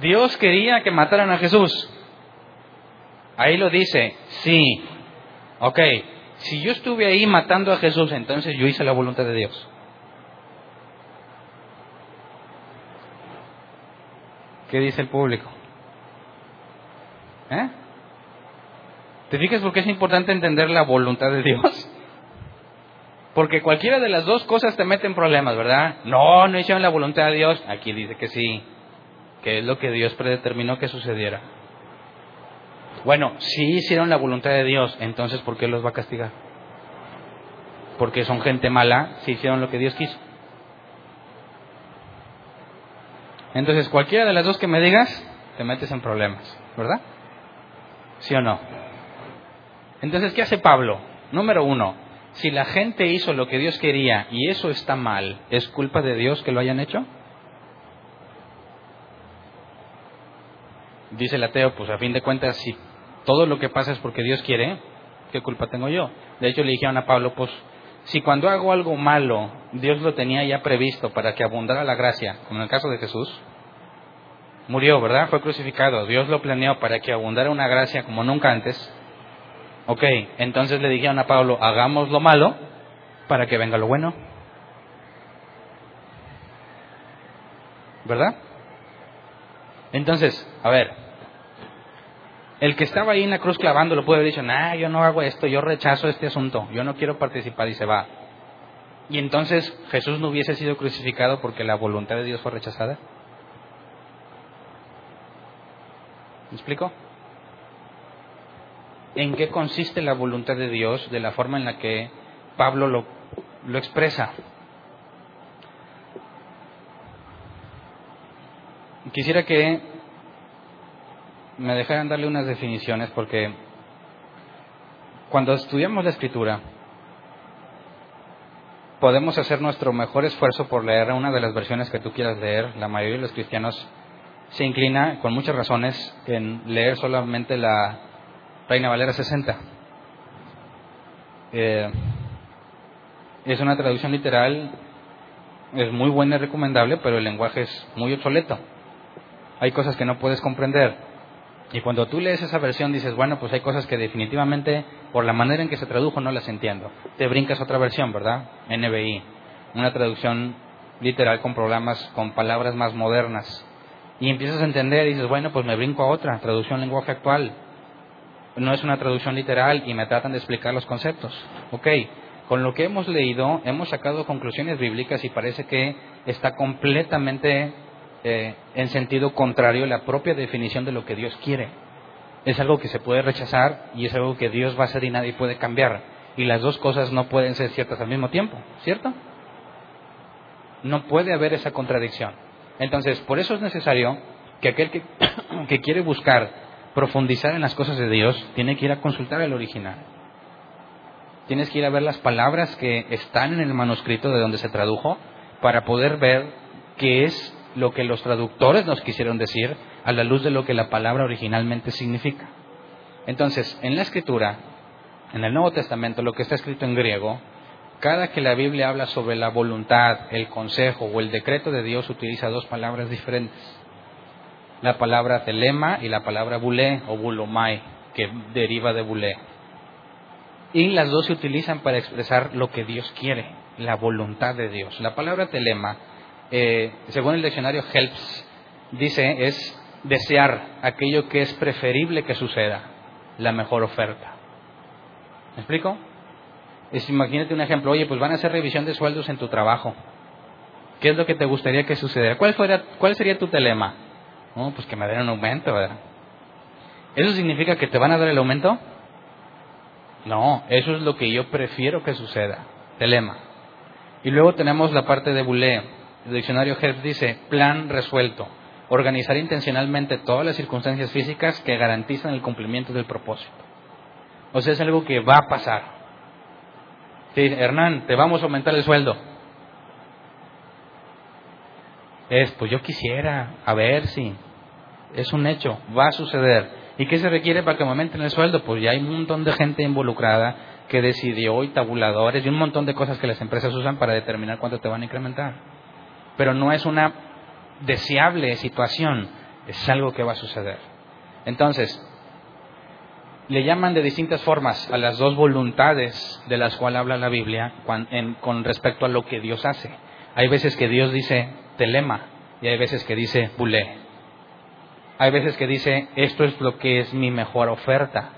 Dios quería que mataran a Jesús. Ahí lo dice, sí. Ok, si yo estuve ahí matando a Jesús, entonces yo hice la voluntad de Dios. ¿Qué dice el público? ¿Eh? ¿Te fijas por qué es importante entender la voluntad de Dios? Porque cualquiera de las dos cosas te mete en problemas, ¿verdad? No, no hicieron la voluntad de Dios. Aquí dice que sí, que es lo que Dios predeterminó que sucediera. Bueno, si hicieron la voluntad de Dios, entonces ¿por qué los va a castigar? Porque son gente mala si hicieron lo que Dios quiso. Entonces, cualquiera de las dos que me digas, te metes en problemas, ¿verdad? ¿Sí o no? Entonces, ¿qué hace Pablo? Número uno, si la gente hizo lo que Dios quería y eso está mal, ¿es culpa de Dios que lo hayan hecho? Dice el ateo, pues a fin de cuentas, si todo lo que pasa es porque Dios quiere, ¿qué culpa tengo yo? De hecho, le dijeron a Pablo, pues si cuando hago algo malo, Dios lo tenía ya previsto para que abundara la gracia, como en el caso de Jesús, murió, ¿verdad? Fue crucificado, Dios lo planeó para que abundara una gracia como nunca antes. Ok, entonces le dijeron a Pablo, hagamos lo malo para que venga lo bueno. ¿Verdad? Entonces, a ver, el que estaba ahí en la cruz clavando lo puede haber dicho, nah, yo no hago esto, yo rechazo este asunto, yo no quiero participar y se va. Y entonces Jesús no hubiese sido crucificado porque la voluntad de Dios fue rechazada. ¿Me explico? ¿En qué consiste la voluntad de Dios de la forma en la que Pablo lo, lo expresa? Quisiera que me dejaran darle unas definiciones porque cuando estudiamos la escritura podemos hacer nuestro mejor esfuerzo por leer una de las versiones que tú quieras leer. La mayoría de los cristianos se inclina, con muchas razones, en leer solamente la Reina Valera 60. Eh, es una traducción literal, es muy buena y recomendable, pero el lenguaje es muy obsoleto. Hay cosas que no puedes comprender. Y cuando tú lees esa versión dices, bueno, pues hay cosas que definitivamente por la manera en que se tradujo no las entiendo. Te brincas otra versión, ¿verdad? NBI, una traducción literal con programas, con palabras más modernas. Y empiezas a entender y dices, bueno, pues me brinco a otra, traducción lenguaje actual. No es una traducción literal y me tratan de explicar los conceptos. Ok, con lo que hemos leído hemos sacado conclusiones bíblicas y parece que está completamente eh, en sentido contrario la propia definición de lo que Dios quiere. Es algo que se puede rechazar y es algo que Dios va a hacer y nadie puede cambiar. Y las dos cosas no pueden ser ciertas al mismo tiempo, ¿cierto? No puede haber esa contradicción. Entonces, por eso es necesario que aquel que, que quiere buscar profundizar en las cosas de Dios tiene que ir a consultar el original. Tienes que ir a ver las palabras que están en el manuscrito de donde se tradujo para poder ver qué es lo que los traductores nos quisieron decir a la luz de lo que la palabra originalmente significa. Entonces, en la escritura, en el Nuevo Testamento, lo que está escrito en griego, cada que la Biblia habla sobre la voluntad, el consejo o el decreto de Dios, utiliza dos palabras diferentes. La palabra telema y la palabra bulé o bulomai, que deriva de bulé. Y las dos se utilizan para expresar lo que Dios quiere, la voluntad de Dios. La palabra telema eh, según el diccionario Helps, dice es desear aquello que es preferible que suceda, la mejor oferta. ¿Me explico? Imagínate un ejemplo, oye, pues van a hacer revisión de sueldos en tu trabajo. ¿Qué es lo que te gustaría que sucediera? ¿Cuál, fuera, cuál sería tu telema? Oh, pues que me den un aumento, ¿verdad? ¿Eso significa que te van a dar el aumento? No, eso es lo que yo prefiero que suceda. Telema. Y luego tenemos la parte de buleo el diccionario Helps dice plan resuelto, organizar intencionalmente todas las circunstancias físicas que garantizan el cumplimiento del propósito. O sea, es algo que va a pasar. Sí, Hernán, te vamos a aumentar el sueldo. Es, pues yo quisiera, a ver si es un hecho, va a suceder. ¿Y qué se requiere para que me aumenten el sueldo? Pues ya hay un montón de gente involucrada que decidió y tabuladores y un montón de cosas que las empresas usan para determinar cuánto te van a incrementar pero no es una deseable situación, es algo que va a suceder. Entonces, le llaman de distintas formas a las dos voluntades de las cuales habla la Biblia con respecto a lo que Dios hace. Hay veces que Dios dice telema y hay veces que dice bulé. Hay veces que dice, esto es lo que es mi mejor oferta.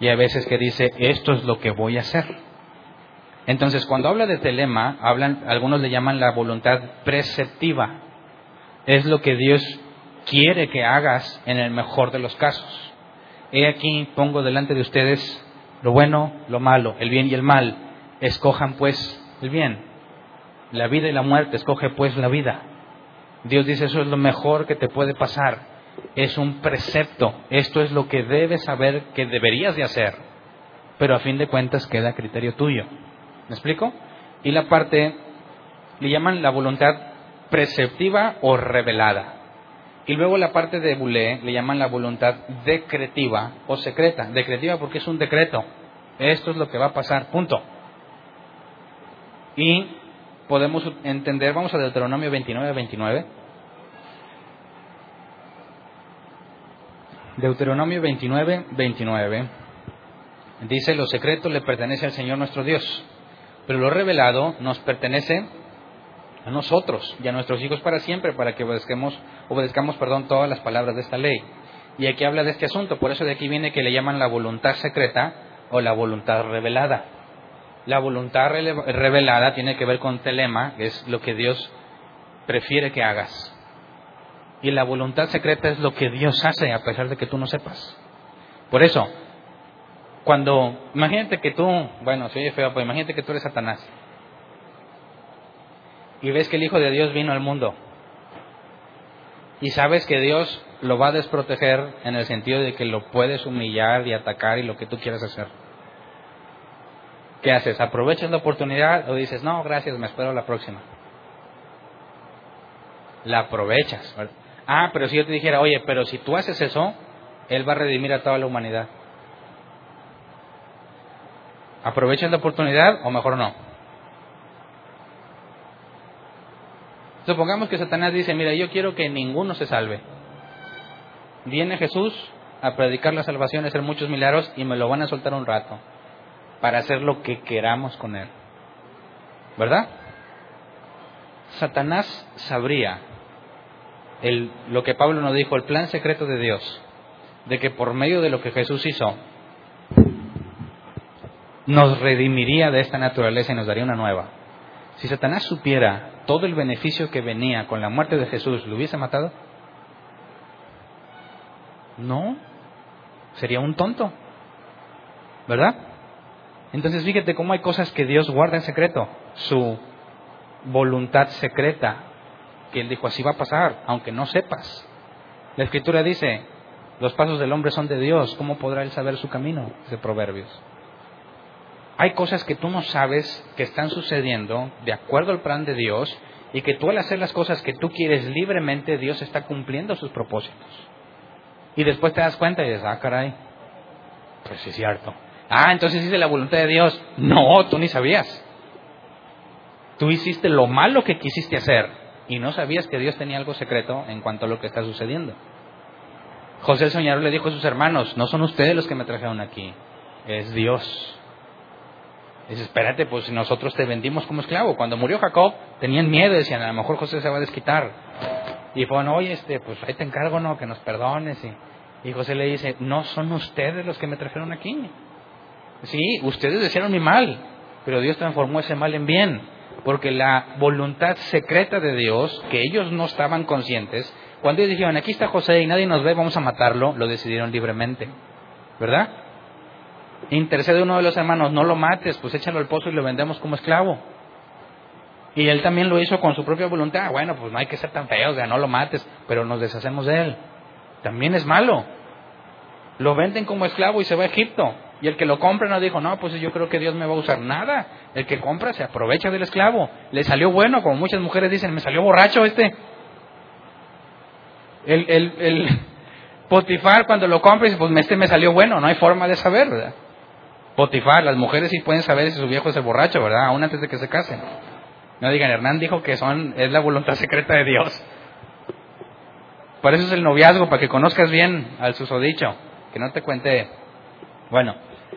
Y hay veces que dice, esto es lo que voy a hacer. Entonces, cuando habla de telema, hablan, algunos le llaman la voluntad preceptiva. Es lo que Dios quiere que hagas en el mejor de los casos. He aquí, pongo delante de ustedes lo bueno, lo malo, el bien y el mal. Escojan pues el bien. La vida y la muerte, escoge pues la vida. Dios dice, eso es lo mejor que te puede pasar. Es un precepto. Esto es lo que debes saber que deberías de hacer. Pero a fin de cuentas queda a criterio tuyo. ¿Me explico? Y la parte, le llaman la voluntad preceptiva o revelada. Y luego la parte de Boulé le llaman la voluntad decretiva o secreta. Decretiva porque es un decreto. Esto es lo que va a pasar, punto. Y podemos entender, vamos a Deuteronomio 29, 29. Deuteronomio 29, 29. Dice, lo secreto le pertenece al Señor nuestro Dios, pero lo revelado nos pertenece a nosotros y a nuestros hijos para siempre, para que obedezcamos, obedezcamos perdón, todas las palabras de esta ley. Y aquí habla de este asunto, por eso de aquí viene que le llaman la voluntad secreta o la voluntad revelada. La voluntad revelada tiene que ver con telema, que es lo que Dios prefiere que hagas. Y la voluntad secreta es lo que Dios hace a pesar de que tú no sepas. Por eso, cuando, imagínate que tú, bueno, soy feo, pero imagínate que tú eres Satanás y ves que el Hijo de Dios vino al mundo y sabes que Dios lo va a desproteger en el sentido de que lo puedes humillar y atacar y lo que tú quieras hacer. ¿Qué haces? ¿Aprovechas la oportunidad o dices, no, gracias, me espero la próxima? La aprovechas. Ah, pero si yo te dijera, oye, pero si tú haces eso, Él va a redimir a toda la humanidad. ¿Aprovechas la oportunidad o mejor no? Supongamos que Satanás dice, mira, yo quiero que ninguno se salve. Viene Jesús a predicar la salvación, a hacer muchos milagros y me lo van a soltar un rato para hacer lo que queramos con él. ¿Verdad? Satanás sabría el, lo que Pablo nos dijo, el plan secreto de Dios, de que por medio de lo que Jesús hizo, nos redimiría de esta naturaleza y nos daría una nueva. Si Satanás supiera todo el beneficio que venía con la muerte de Jesús, ¿lo hubiese matado? No, sería un tonto, ¿verdad? Entonces fíjate cómo hay cosas que Dios guarda en secreto, su voluntad secreta, que Él dijo, así va a pasar, aunque no sepas. La Escritura dice, los pasos del hombre son de Dios, ¿cómo podrá Él saber su camino? Dice Proverbios. Hay cosas que tú no sabes que están sucediendo de acuerdo al plan de Dios y que tú al hacer las cosas que tú quieres libremente, Dios está cumpliendo sus propósitos. Y después te das cuenta y dices, ah, caray, pues sí es cierto. Ah, entonces hiciste la voluntad de Dios. No, tú ni sabías. Tú hiciste lo malo que quisiste hacer y no sabías que Dios tenía algo secreto en cuanto a lo que está sucediendo. José el soñador le dijo a sus hermanos, no son ustedes los que me trajeron aquí, es Dios. Dice, espérate, pues nosotros te vendimos como esclavo. Cuando murió Jacob, tenían miedo, decían, a lo mejor José se va a desquitar. Y bueno, oye, este, pues ahí te encargo, ¿no? Que nos perdones. Y, y José le dice, no son ustedes los que me trajeron aquí. Sí, ustedes desearon mi mal, pero Dios transformó ese mal en bien. Porque la voluntad secreta de Dios, que ellos no estaban conscientes, cuando ellos dijeron, aquí está José y nadie nos ve, vamos a matarlo, lo decidieron libremente. ¿Verdad? Intercede uno de los hermanos, no lo mates, pues échalo al pozo y lo vendemos como esclavo. Y él también lo hizo con su propia voluntad. Bueno, pues no hay que ser tan feos, ya no lo mates, pero nos deshacemos de él. También es malo. Lo venden como esclavo y se va a Egipto. Y el que lo compra no dijo, no, pues yo creo que Dios me va a usar nada. El que compra se aprovecha del esclavo. Le salió bueno, como muchas mujeres dicen, me salió borracho este. El, el, el Potifar cuando lo compra dice, pues este me salió bueno, no hay forma de saber, ¿verdad? Potifar, las mujeres sí pueden saber si su viejo es el borracho, ¿verdad? Aún antes de que se casen. No digan, Hernán dijo que son, es la voluntad secreta de Dios. Por eso es el noviazgo, para que conozcas bien al susodicho, que no te cuente. Bueno,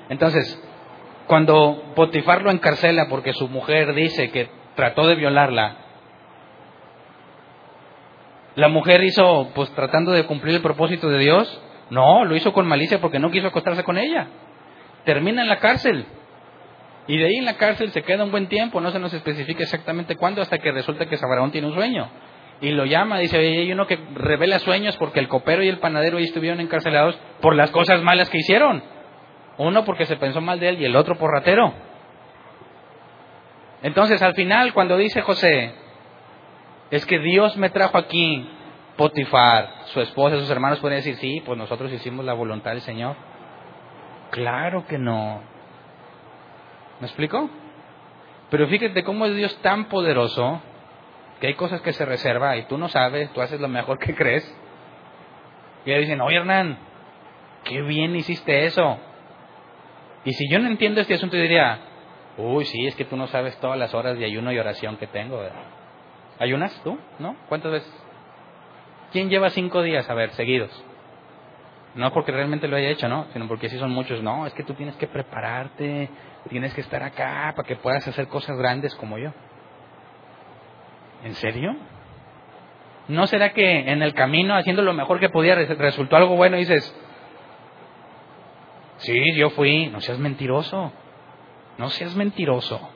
entonces, cuando Potifar lo encarcela porque su mujer dice que trató de violarla, La mujer hizo, pues tratando de cumplir el propósito de Dios. No, lo hizo con malicia porque no quiso acostarse con ella. Termina en la cárcel. Y de ahí en la cárcel se queda un buen tiempo, no se nos especifica exactamente cuándo, hasta que resulta que Sabraón tiene un sueño. Y lo llama, dice, oye, hay uno que revela sueños porque el copero y el panadero ahí estuvieron encarcelados por las cosas malas que hicieron. Uno porque se pensó mal de él y el otro por ratero. Entonces, al final, cuando dice José, es que Dios me trajo aquí, Potifar, su esposa, sus hermanos pueden decir, sí, pues nosotros hicimos la voluntad del Señor. Claro que no. ¿Me explico? Pero fíjate cómo es Dios tan poderoso que hay cosas que se reserva y tú no sabes, tú haces lo mejor que crees. Y le dicen, oye Hernán, qué bien hiciste eso. Y si yo no entiendo este asunto, diría, uy, sí, es que tú no sabes todas las horas de ayuno y oración que tengo. ¿Ayunas tú? ¿No? ¿Cuántas veces? ¿Quién lleva cinco días, a ver, seguidos? No porque realmente lo haya hecho, ¿no? Sino porque si son muchos. No, es que tú tienes que prepararte, tienes que estar acá para que puedas hacer cosas grandes como yo. ¿En serio? ¿No será que en el camino, haciendo lo mejor que podía, resultó algo bueno y dices, sí, yo fui, no seas mentiroso, no seas mentiroso,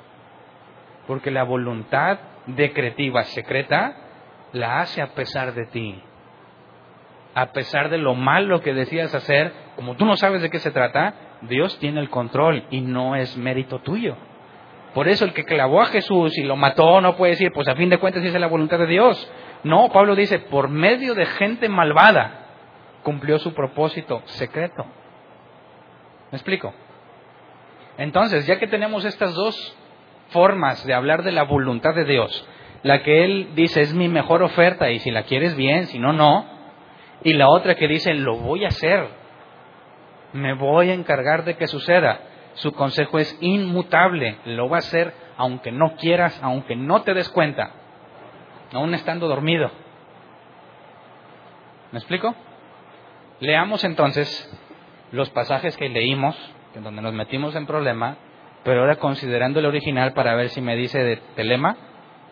porque la voluntad decretiva secreta la hace a pesar de ti. A pesar de lo malo que decías hacer, como tú no sabes de qué se trata, Dios tiene el control y no es mérito tuyo. Por eso el que clavó a Jesús y lo mató no puede decir, pues a fin de cuentas es la voluntad de Dios. No, Pablo dice, por medio de gente malvada cumplió su propósito secreto. ¿Me explico? Entonces, ya que tenemos estas dos formas de hablar de la voluntad de Dios, la que él dice es mi mejor oferta y si la quieres bien, si no, no. Y la otra que dice lo voy a hacer, me voy a encargar de que suceda. Su consejo es inmutable, lo va a hacer aunque no quieras, aunque no te des cuenta, aún estando dormido. ¿Me explico? Leamos entonces los pasajes que leímos, en donde nos metimos en problema, pero ahora considerando el original para ver si me dice de telema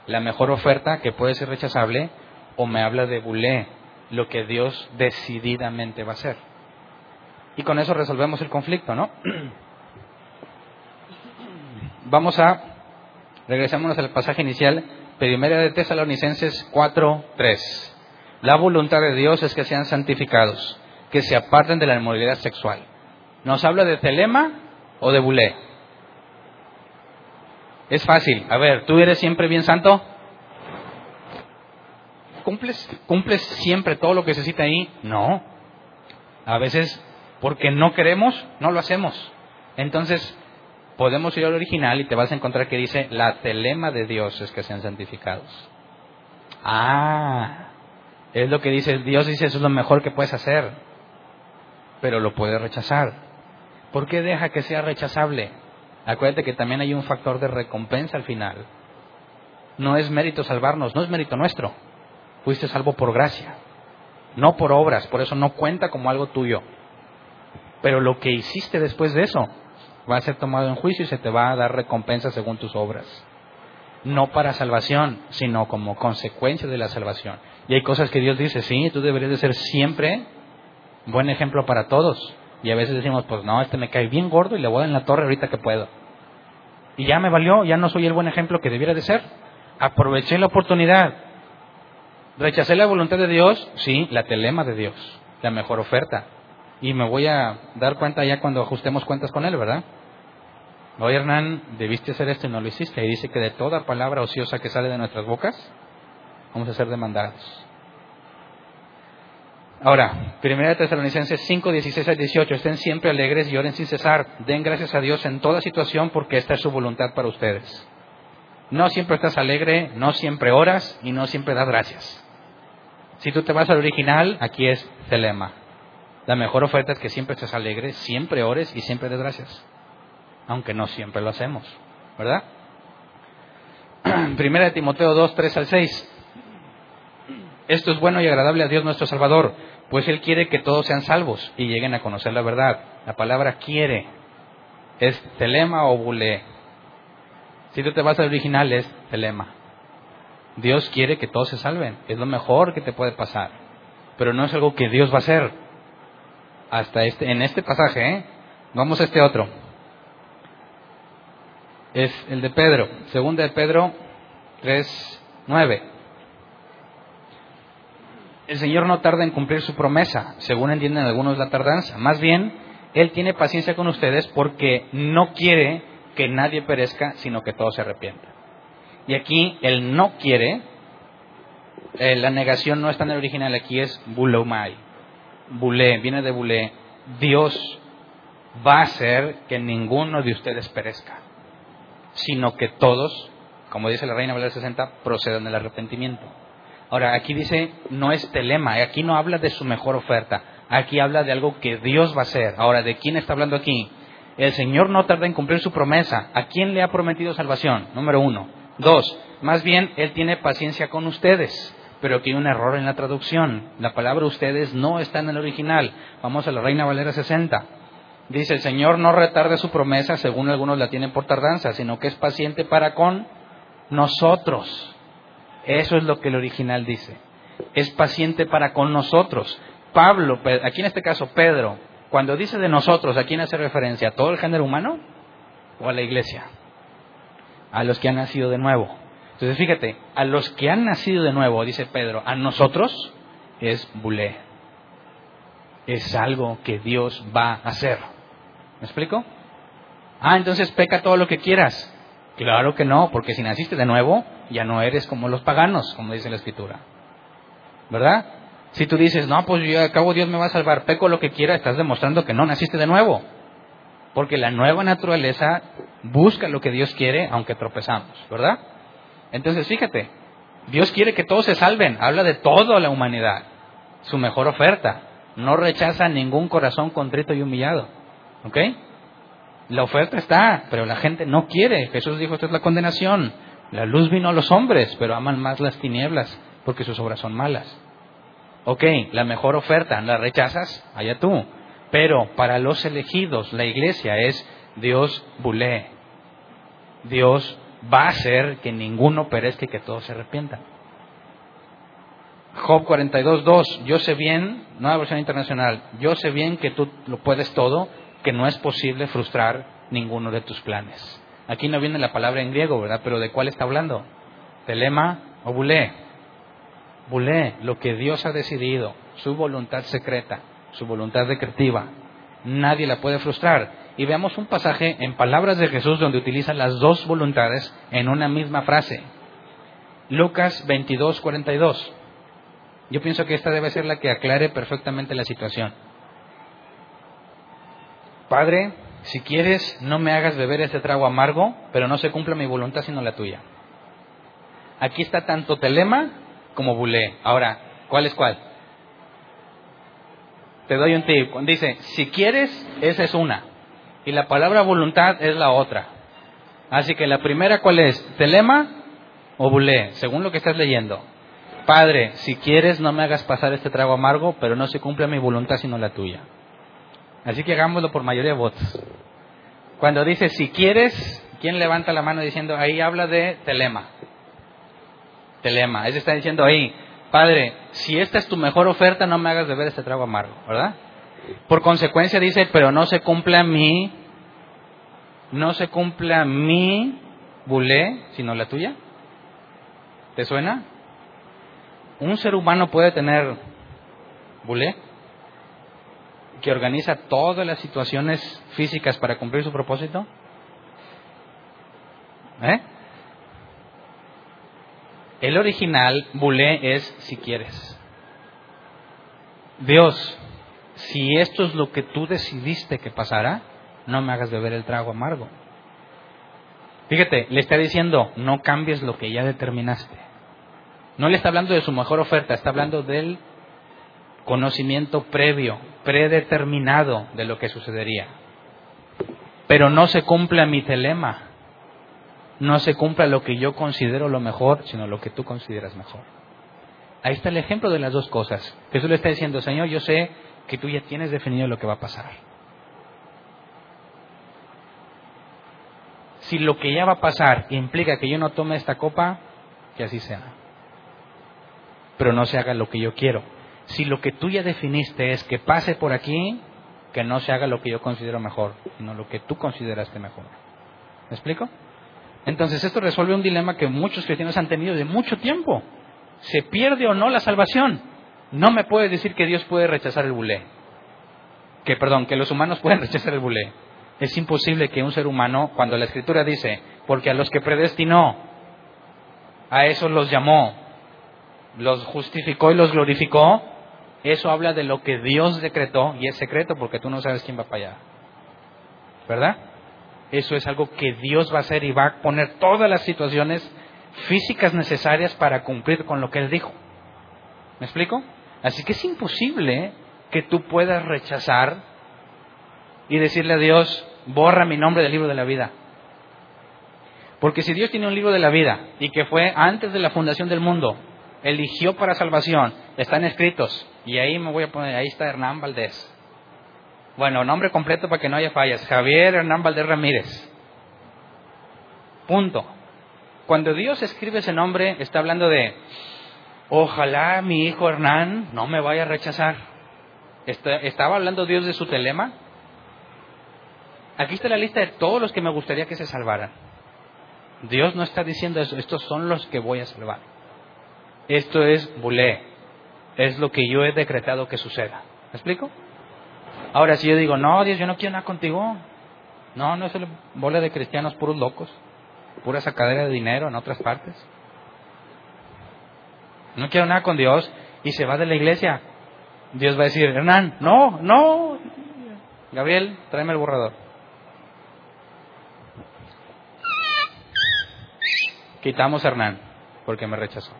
la mejor oferta que puede ser rechazable o me habla de bulé, lo que Dios decididamente va a hacer. Y con eso resolvemos el conflicto, ¿no? Vamos a, regresémonos al pasaje inicial, Primera de Tesalonicenses 4, 3. La voluntad de Dios es que sean santificados, que se aparten de la inmoralidad sexual. ¿Nos habla de telema o de bulé? Es fácil. A ver, ¿tú eres siempre bien santo? ¿Cumples, ¿Cumples siempre todo lo que se cita ahí? No. A veces, porque no queremos, no lo hacemos. Entonces, podemos ir al original y te vas a encontrar que dice, la telema de Dios es que sean santificados. Ah, es lo que dice Dios, dice, eso es lo mejor que puedes hacer, pero lo puedes rechazar. ¿Por qué deja que sea rechazable? Acuérdate que también hay un factor de recompensa al final. No es mérito salvarnos, no es mérito nuestro. Fuiste salvo por gracia, no por obras, por eso no cuenta como algo tuyo. Pero lo que hiciste después de eso va a ser tomado en juicio y se te va a dar recompensa según tus obras. No para salvación, sino como consecuencia de la salvación. Y hay cosas que Dios dice, sí, tú deberías de ser siempre buen ejemplo para todos. Y a veces decimos, pues no, este me cae bien gordo y le voy a dar en la torre ahorita que puedo. Y ya me valió, ya no soy el buen ejemplo que debiera de ser. Aproveché la oportunidad. Rechacé la voluntad de Dios, sí, la telema de Dios, la mejor oferta. Y me voy a dar cuenta ya cuando ajustemos cuentas con Él, ¿verdad? Oye, Hernán, debiste hacer esto y no lo hiciste. Y dice que de toda palabra ociosa que sale de nuestras bocas, vamos a ser demandados. Ahora, 1 Tesalonicenses 5, 16 al 18, estén siempre alegres y oren sin cesar. Den gracias a Dios en toda situación porque esta es su voluntad para ustedes. No siempre estás alegre, no siempre oras y no siempre das gracias. Si tú te vas al original, aquí es telema. La mejor oferta es que siempre estés alegre, siempre ores y siempre des gracias. Aunque no siempre lo hacemos, ¿verdad? Primera de Timoteo 2, 3 al 6. Esto es bueno y agradable a Dios nuestro Salvador, pues Él quiere que todos sean salvos y lleguen a conocer la verdad. La palabra quiere es telema o bulé. Si tú te vas al original es telema. Dios quiere que todos se salven. Es lo mejor que te puede pasar. Pero no es algo que Dios va a hacer. Hasta este, en este pasaje, ¿eh? Vamos a este otro. Es el de Pedro. Segunda de Pedro 3, 9. El Señor no tarda en cumplir su promesa, según entienden algunos la tardanza. Más bien, Él tiene paciencia con ustedes porque no quiere que nadie perezca, sino que todos se arrepientan. Y aquí el no quiere, eh, la negación no está en el original, aquí es bulomai. Bulé, viene de bulé. Dios va a hacer que ninguno de ustedes perezca, sino que todos, como dice la Reina Valera 60, procedan del arrepentimiento. Ahora, aquí dice, no es telema, aquí no habla de su mejor oferta, aquí habla de algo que Dios va a hacer. Ahora, ¿de quién está hablando aquí? El Señor no tarda en cumplir su promesa. ¿A quién le ha prometido salvación? Número uno. Dos, más bien Él tiene paciencia con ustedes, pero aquí hay un error en la traducción. La palabra ustedes no está en el original. Vamos a la Reina Valera 60. Dice, el Señor no retarde su promesa, según algunos la tienen por tardanza, sino que es paciente para con nosotros. Eso es lo que el original dice. Es paciente para con nosotros. Pablo, aquí en este caso Pedro, cuando dice de nosotros, ¿a quién hace referencia? ¿A todo el género humano o a la iglesia? A los que han nacido de nuevo. Entonces fíjate, a los que han nacido de nuevo, dice Pedro, a nosotros es bulé. Es algo que Dios va a hacer. ¿Me explico? Ah, entonces peca todo lo que quieras. Claro que no, porque si naciste de nuevo, ya no eres como los paganos, como dice la escritura. ¿Verdad? Si tú dices, no, pues yo acabo Dios me va a salvar, peco lo que quiera, estás demostrando que no naciste de nuevo. Porque la nueva naturaleza busca lo que Dios quiere, aunque tropezamos, ¿verdad? Entonces, fíjate, Dios quiere que todos se salven, habla de toda la humanidad, su mejor oferta, no rechaza ningún corazón contrito y humillado, ¿ok? La oferta está, pero la gente no quiere. Jesús dijo, esta es la condenación. La luz vino a los hombres, pero aman más las tinieblas, porque sus obras son malas. Ok, la mejor oferta, ¿la rechazas? Allá tú. Pero para los elegidos, la iglesia es Dios bulé. Dios va a hacer que ninguno perezca y que todos se arrepientan. Job 42.2, yo sé bien, nueva versión internacional, yo sé bien que tú lo puedes todo, que no es posible frustrar ninguno de tus planes. Aquí no viene la palabra en griego, ¿verdad? Pero ¿de cuál está hablando? ¿Telema o bulé? Bulé, lo que Dios ha decidido, su voluntad secreta, su voluntad decretiva. Nadie la puede frustrar. Y veamos un pasaje en palabras de Jesús donde utiliza las dos voluntades en una misma frase. Lucas 22, 42. Yo pienso que esta debe ser la que aclare perfectamente la situación. Padre, si quieres, no me hagas beber este trago amargo, pero no se cumpla mi voluntad sino la tuya. Aquí está tanto telema como bulé. Ahora, ¿cuál es cuál? Te doy un tip. Dice, si quieres, esa es una. Y la palabra voluntad es la otra. Así que la primera, ¿cuál es? ¿Telema o bulé? Según lo que estás leyendo. Padre, si quieres, no me hagas pasar este trago amargo, pero no se cumple mi voluntad sino la tuya. Así que hagámoslo por mayoría de votos. Cuando dice si quieres, ¿quién levanta la mano diciendo ahí habla de telema? Telema. Ese está diciendo ahí, Padre, si esta es tu mejor oferta, no me hagas beber este trago amargo, ¿verdad? Por consecuencia dice, pero no se cumple mi, no se cumple mi bulé, sino la tuya. ¿Te suena? ¿Un ser humano puede tener bulé? Que organiza todas las situaciones físicas para cumplir su propósito. ¿Eh? El original, bulé, es si quieres. Dios, si esto es lo que tú decidiste que pasara, no me hagas beber el trago amargo. Fíjate, le está diciendo, no cambies lo que ya determinaste. No le está hablando de su mejor oferta, está hablando del conocimiento previo, predeterminado de lo que sucedería. Pero no se cumple mi telema no se cumpla lo que yo considero lo mejor, sino lo que tú consideras mejor. Ahí está el ejemplo de las dos cosas. Jesús le está diciendo, Señor, yo sé que tú ya tienes definido lo que va a pasar. Si lo que ya va a pasar implica que yo no tome esta copa, que así sea. pero no se haga lo que yo quiero. Si lo que tú ya definiste es que pase por aquí, que no se haga lo que yo considero mejor, sino lo que tú consideraste mejor. ¿Me explico? Entonces esto resuelve un dilema que muchos cristianos han tenido de mucho tiempo. ¿Se pierde o no la salvación? No me puedes decir que Dios puede rechazar el bulé. Que, perdón, que los humanos pueden rechazar el bulé. Es imposible que un ser humano, cuando la Escritura dice, porque a los que predestinó, a eso los llamó, los justificó y los glorificó, eso habla de lo que Dios decretó y es secreto porque tú no sabes quién va para allá. ¿Verdad? Eso es algo que Dios va a hacer y va a poner todas las situaciones físicas necesarias para cumplir con lo que Él dijo. ¿Me explico? Así que es imposible que tú puedas rechazar y decirle a Dios, borra mi nombre del libro de la vida. Porque si Dios tiene un libro de la vida y que fue antes de la fundación del mundo, eligió para salvación, están escritos, y ahí me voy a poner, ahí está Hernán Valdés. Bueno, nombre completo para que no haya fallas, Javier Hernán Valdés Ramírez. Punto. Cuando Dios escribe ese nombre, está hablando de, ojalá mi hijo Hernán no me vaya a rechazar. ¿Estaba hablando Dios de su telema? Aquí está la lista de todos los que me gustaría que se salvaran. Dios no está diciendo eso, estos son los que voy a salvar. Esto es bulé, es lo que yo he decretado que suceda. ¿Me explico? Ahora, si yo digo, no, Dios, yo no quiero nada contigo. No, no es bola de cristianos puros locos, pura sacadera de dinero en otras partes. No quiero nada con Dios y se va de la iglesia. Dios va a decir, Hernán, no, no. Gabriel, tráeme el borrador. quitamos a Hernán, porque me rechazó.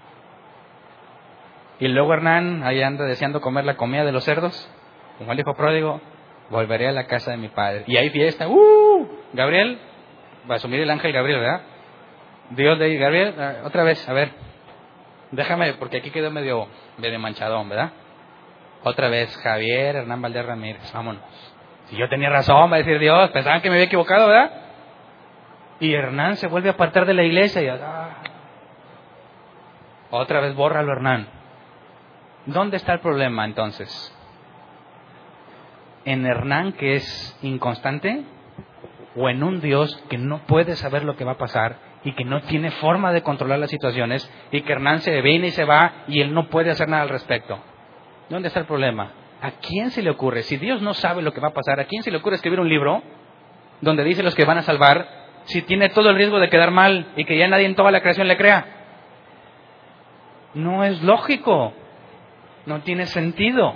Y luego Hernán, ahí anda deseando comer la comida de los cerdos, como el hijo pródigo, volveré a la casa de mi padre. Y hay fiesta, ¡uh! Gabriel, va a asumir el ángel Gabriel, ¿verdad? Dios de ahí, Gabriel, ah, otra vez, a ver, déjame, porque aquí quedó medio, medio manchadón, ¿verdad? Otra vez, Javier Hernán Valdés Ramírez, vámonos. Si yo tenía razón, va a decir Dios, pensaban que me había equivocado, ¿verdad? Y Hernán se vuelve a apartar de la iglesia y ah, otra vez bórralo Hernán. ¿Dónde está el problema entonces? ¿En Hernán que es inconstante? ¿O en un Dios que no puede saber lo que va a pasar y que no tiene forma de controlar las situaciones y que Hernán se viene y se va y él no puede hacer nada al respecto? ¿Dónde está el problema? ¿A quién se le ocurre? Si Dios no sabe lo que va a pasar, ¿a quién se le ocurre escribir un libro donde dice los que van a salvar si tiene todo el riesgo de quedar mal y que ya nadie en toda la creación le crea? No es lógico, no tiene sentido.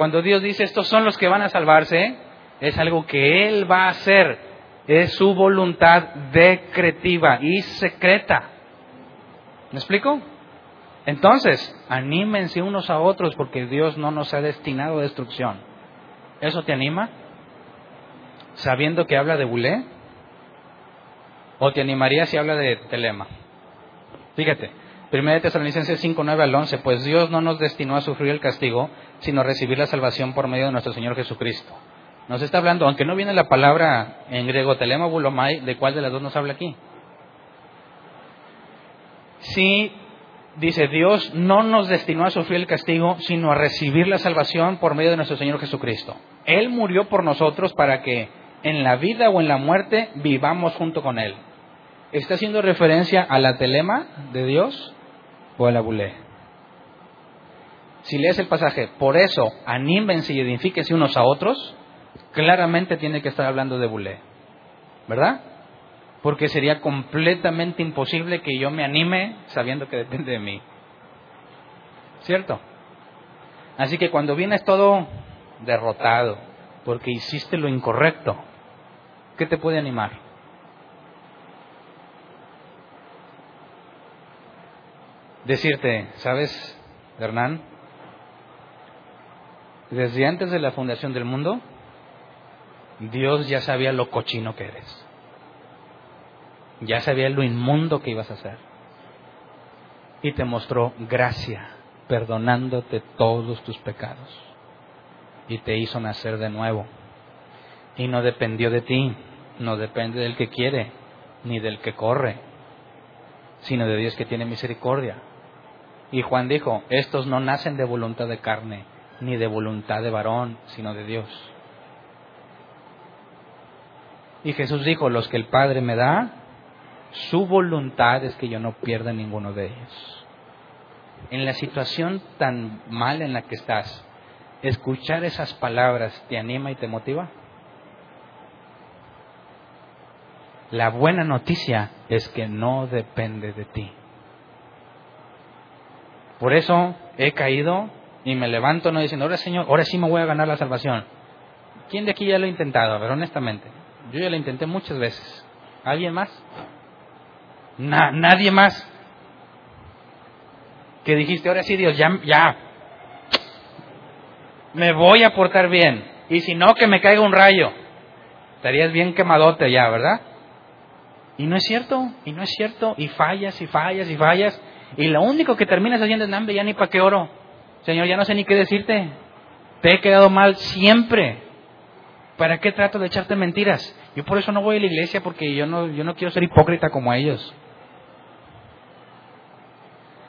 Cuando Dios dice estos son los que van a salvarse, es algo que Él va a hacer, es su voluntad decretiva y secreta. ¿Me explico? Entonces, anímense unos a otros porque Dios no nos ha destinado a destrucción. ¿Eso te anima? Sabiendo que habla de Bulé, ¿O te animaría si habla de telema? Fíjate, 1 Tesalonicenses 5, 9 al 11, pues Dios no nos destinó a sufrir el castigo, sino a recibir la salvación por medio de nuestro Señor Jesucristo. Nos está hablando, aunque no viene la palabra en griego telema bulomai, ¿de cuál de las dos nos habla aquí? Sí, dice Dios no nos destinó a sufrir el castigo, sino a recibir la salvación por medio de nuestro Señor Jesucristo. Él murió por nosotros para que en la vida o en la muerte vivamos junto con Él. ¿Está haciendo referencia a la telema de Dios o a la bulé? Si lees el pasaje, por eso anímense y edifíquense unos a otros, claramente tiene que estar hablando de bulé. ¿Verdad? Porque sería completamente imposible que yo me anime sabiendo que depende de mí. ¿Cierto? Así que cuando vienes todo derrotado, porque hiciste lo incorrecto, ¿qué te puede animar? Decirte, ¿sabes, Hernán? Desde antes de la fundación del mundo, Dios ya sabía lo cochino que eres. Ya sabía lo inmundo que ibas a hacer. Y te mostró gracia, perdonándote todos tus pecados. Y te hizo nacer de nuevo. Y no dependió de ti, no depende del que quiere, ni del que corre, sino de Dios que tiene misericordia Y Juan dijo, estos no nacen de voluntad de carne, ni de voluntad de varón, sino de Dios. Y Jesús dijo, los que el Padre me da, su voluntad es que yo no pierda ninguno de ellos. En la situación tan mal en la que estás, escuchar esas palabras te anima y te motiva. La buena noticia es que no depende de ti. Por eso he caído y me levanto no diciendo, ahora Señor, ahora sí me voy a ganar la salvación. ¿Quién de aquí ya lo ha intentado? A ver, honestamente. Yo ya lo intenté muchas veces. ¿Alguien más? nadie más. Que dijiste, ahora sí Dios, ya, ya. Me voy a portar bien. Y si no, que me caiga un rayo. Estarías bien quemadote ya, ¿verdad? Y no es cierto, y no es cierto, y fallas, y fallas, y fallas, y lo único que terminas haciendo es, hambre, ya ni para qué oro. Señor, ya no sé ni qué decirte. Te he quedado mal siempre. ¿Para qué trato de echarte mentiras? Yo por eso no voy a la iglesia, porque yo no, yo no quiero ser hipócrita como ellos.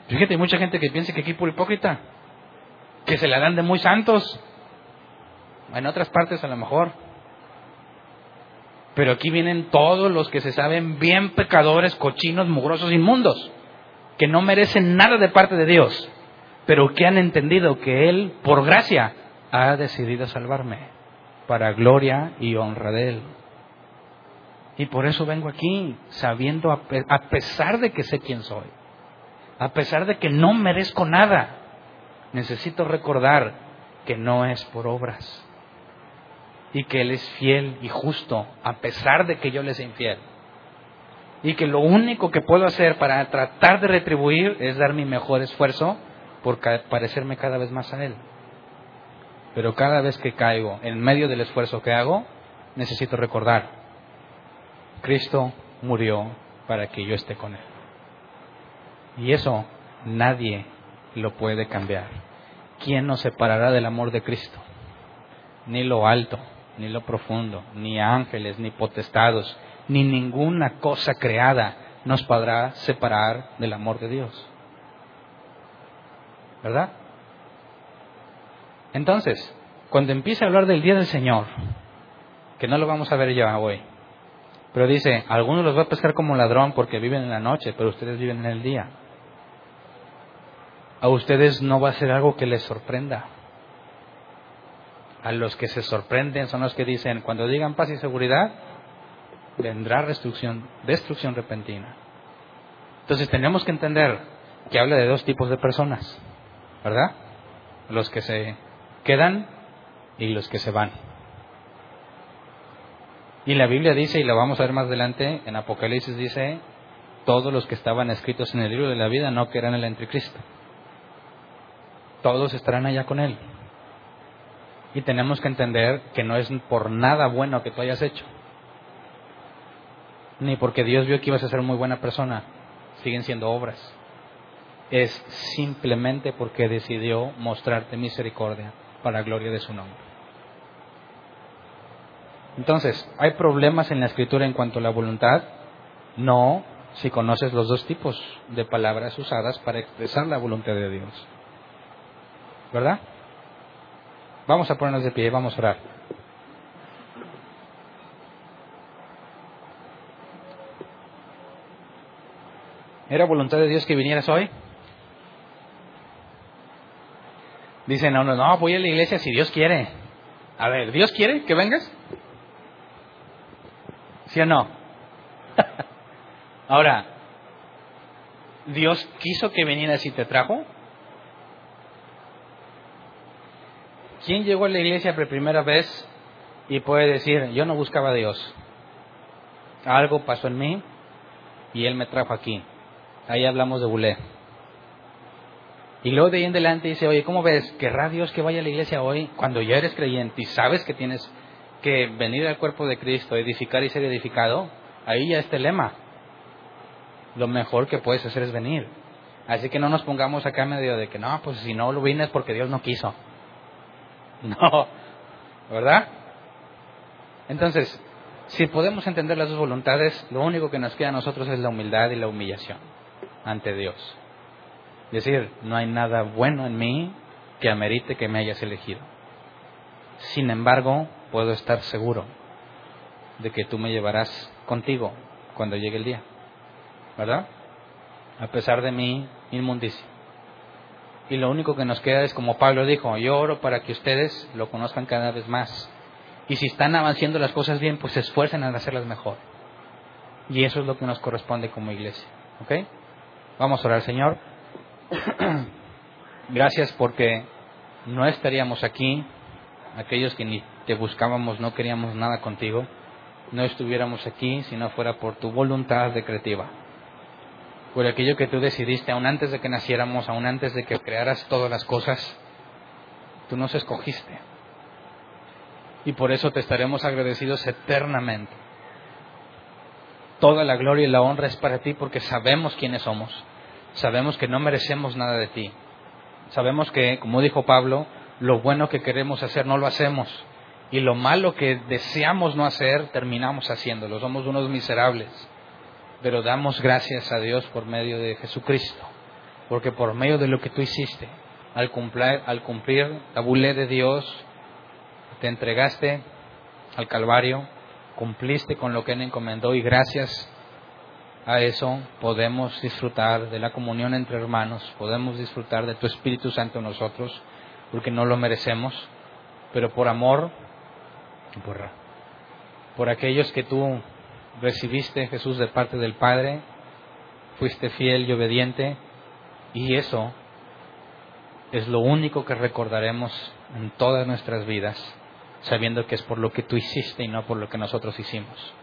Fíjate, hay mucha gente que piensa que aquí por hipócrita, que se la dan de muy santos. En otras partes a lo mejor. Pero aquí vienen todos los que se saben bien pecadores, cochinos, mugrosos, inmundos, que no merecen nada de parte de Dios, pero que han entendido que Él, por gracia, ha decidido salvarme para gloria y honra de Él. Y por eso vengo aquí, sabiendo, a pesar de que sé quién soy, a pesar de que no merezco nada, necesito recordar que no es por obras y que Él es fiel y justo a pesar de que yo le sea infiel. Y que lo único que puedo hacer para tratar de retribuir es dar mi mejor esfuerzo por parecerme cada vez más a Él. Pero cada vez que caigo en medio del esfuerzo que hago, necesito recordar, Cristo murió para que yo esté con Él. Y eso nadie lo puede cambiar. ¿Quién nos separará del amor de Cristo? Ni lo alto, ni lo profundo, ni ángeles, ni potestados, ni ninguna cosa creada nos podrá separar del amor de Dios. ¿Verdad? Entonces, cuando empieza a hablar del día del Señor, que no lo vamos a ver ya hoy, pero dice, algunos los va a pescar como ladrón porque viven en la noche, pero ustedes viven en el día. A ustedes no va a ser algo que les sorprenda a los que se sorprenden son los que dicen, cuando digan paz y seguridad, vendrá destrucción, destrucción repentina. Entonces tenemos que entender que habla de dos tipos de personas, ¿verdad? Los que se quedan y los que se van. Y la Biblia dice, y lo vamos a ver más adelante, en Apocalipsis dice, todos los que estaban escritos en el libro de la vida no que eran el anticristo. Todos estarán allá con él. Y tenemos que entender que no es por nada bueno que tú hayas hecho. Ni porque Dios vio que ibas a ser muy buena persona. Siguen siendo obras. Es simplemente porque decidió mostrarte misericordia para la gloria de su nombre. Entonces, ¿hay problemas en la escritura en cuanto a la voluntad? No, si conoces los dos tipos de palabras usadas para expresar la voluntad de Dios. ¿Verdad? Vamos a ponernos de pie, vamos a orar. ¿Era voluntad de Dios que vinieras hoy? Dicen, no, no, no, voy a la iglesia si Dios quiere. A ver, ¿Dios quiere que vengas? ¿Sí o no? Ahora, ¿Dios quiso que vinieras y te trajo? ¿Quién llegó a la iglesia por primera vez y puede decir, yo no buscaba a Dios? Algo pasó en mí y Él me trajo aquí. Ahí hablamos de Bulé. Y luego de ahí en adelante dice, oye, ¿cómo ves? ¿Querrá Dios que vaya a la iglesia hoy cuando ya eres creyente y sabes que tienes que venir al cuerpo de Cristo, edificar y ser edificado? Ahí ya está el lema. Lo mejor que puedes hacer es venir. Así que no nos pongamos acá medio de que no, pues si no lo vienes porque Dios no quiso. No, ¿verdad? Entonces, si podemos entender las dos voluntades, lo único que nos queda a nosotros es la humildad y la humillación ante Dios. Decir, no hay nada bueno en mí que amerite que me hayas elegido. Sin embargo, puedo estar seguro de que tú me llevarás contigo cuando llegue el día. ¿Verdad? A pesar de mi inmundicia. Y lo único que nos queda es, como Pablo dijo, yo oro para que ustedes lo conozcan cada vez más. Y si están avanzando las cosas bien, pues se esfuercen en hacerlas mejor. Y eso es lo que nos corresponde como iglesia. ¿Ok? Vamos a orar, Señor. Gracias porque no estaríamos aquí, aquellos que ni te buscábamos, no queríamos nada contigo, no estuviéramos aquí si no fuera por tu voluntad decretiva, por aquello que tú decidiste aún antes de que naciéramos, aún antes de que crearas todas las cosas, tú nos escogiste. Y por eso te estaremos agradecidos eternamente. Toda la gloria y la honra es para ti porque sabemos quiénes somos. Sabemos que no merecemos nada de ti. Sabemos que, como dijo Pablo, lo bueno que queremos hacer no lo hacemos. Y lo malo que deseamos no hacer, terminamos haciéndolo. Somos unos miserables. Pero damos gracias a Dios por medio de Jesucristo. Porque por medio de lo que tú hiciste, al cumplir, al cumplir la bulé de Dios, te entregaste al Calvario, cumpliste con lo que Él encomendó y gracias a eso podemos disfrutar de la comunión entre hermanos, podemos disfrutar de tu Espíritu Santo nosotros, porque no lo merecemos, pero por amor, por, por aquellos que tú recibiste, Jesús, de parte del Padre, fuiste fiel y obediente, y eso es lo único que recordaremos en todas nuestras vidas, sabiendo que es por lo que tú hiciste y no por lo que nosotros hicimos,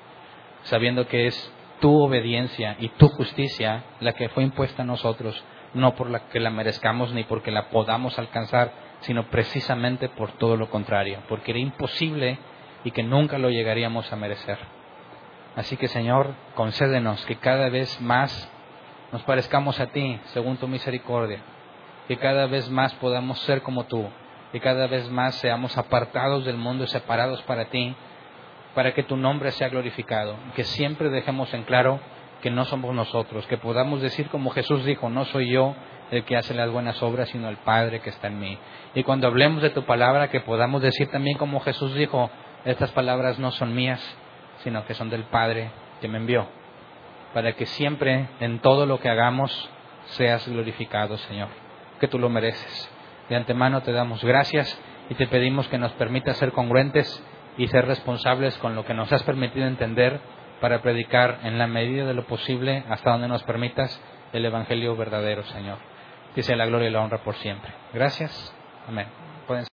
sabiendo que es tu obediencia y tu justicia la que fue impuesta a nosotros, no por la que la merezcamos ni porque la podamos alcanzar, sino precisamente por todo lo contrario, porque era imposible y que nunca lo llegaríamos a merecer. Así que Señor, concédenos que cada vez más nos parezcamos a ti, según tu misericordia, que cada vez más podamos ser como tú, que cada vez más seamos apartados del mundo y separados para ti, para que tu nombre sea glorificado, que siempre dejemos en claro que no somos nosotros, que podamos decir como Jesús dijo, no soy yo el que hace las buenas obras, sino el Padre que está en mí. Y cuando hablemos de tu palabra, que podamos decir también como Jesús dijo, estas palabras no son mías, sino que son del Padre que me envió, para que siempre en todo lo que hagamos seas glorificado, Señor, que tú lo mereces. De antemano te damos gracias y te pedimos que nos permitas ser congruentes y ser responsables con lo que nos has permitido entender para predicar en la medida de lo posible, hasta donde nos permitas, el Evangelio verdadero, Señor. Que sea la gloria y la honra por siempre. Gracias. Amén.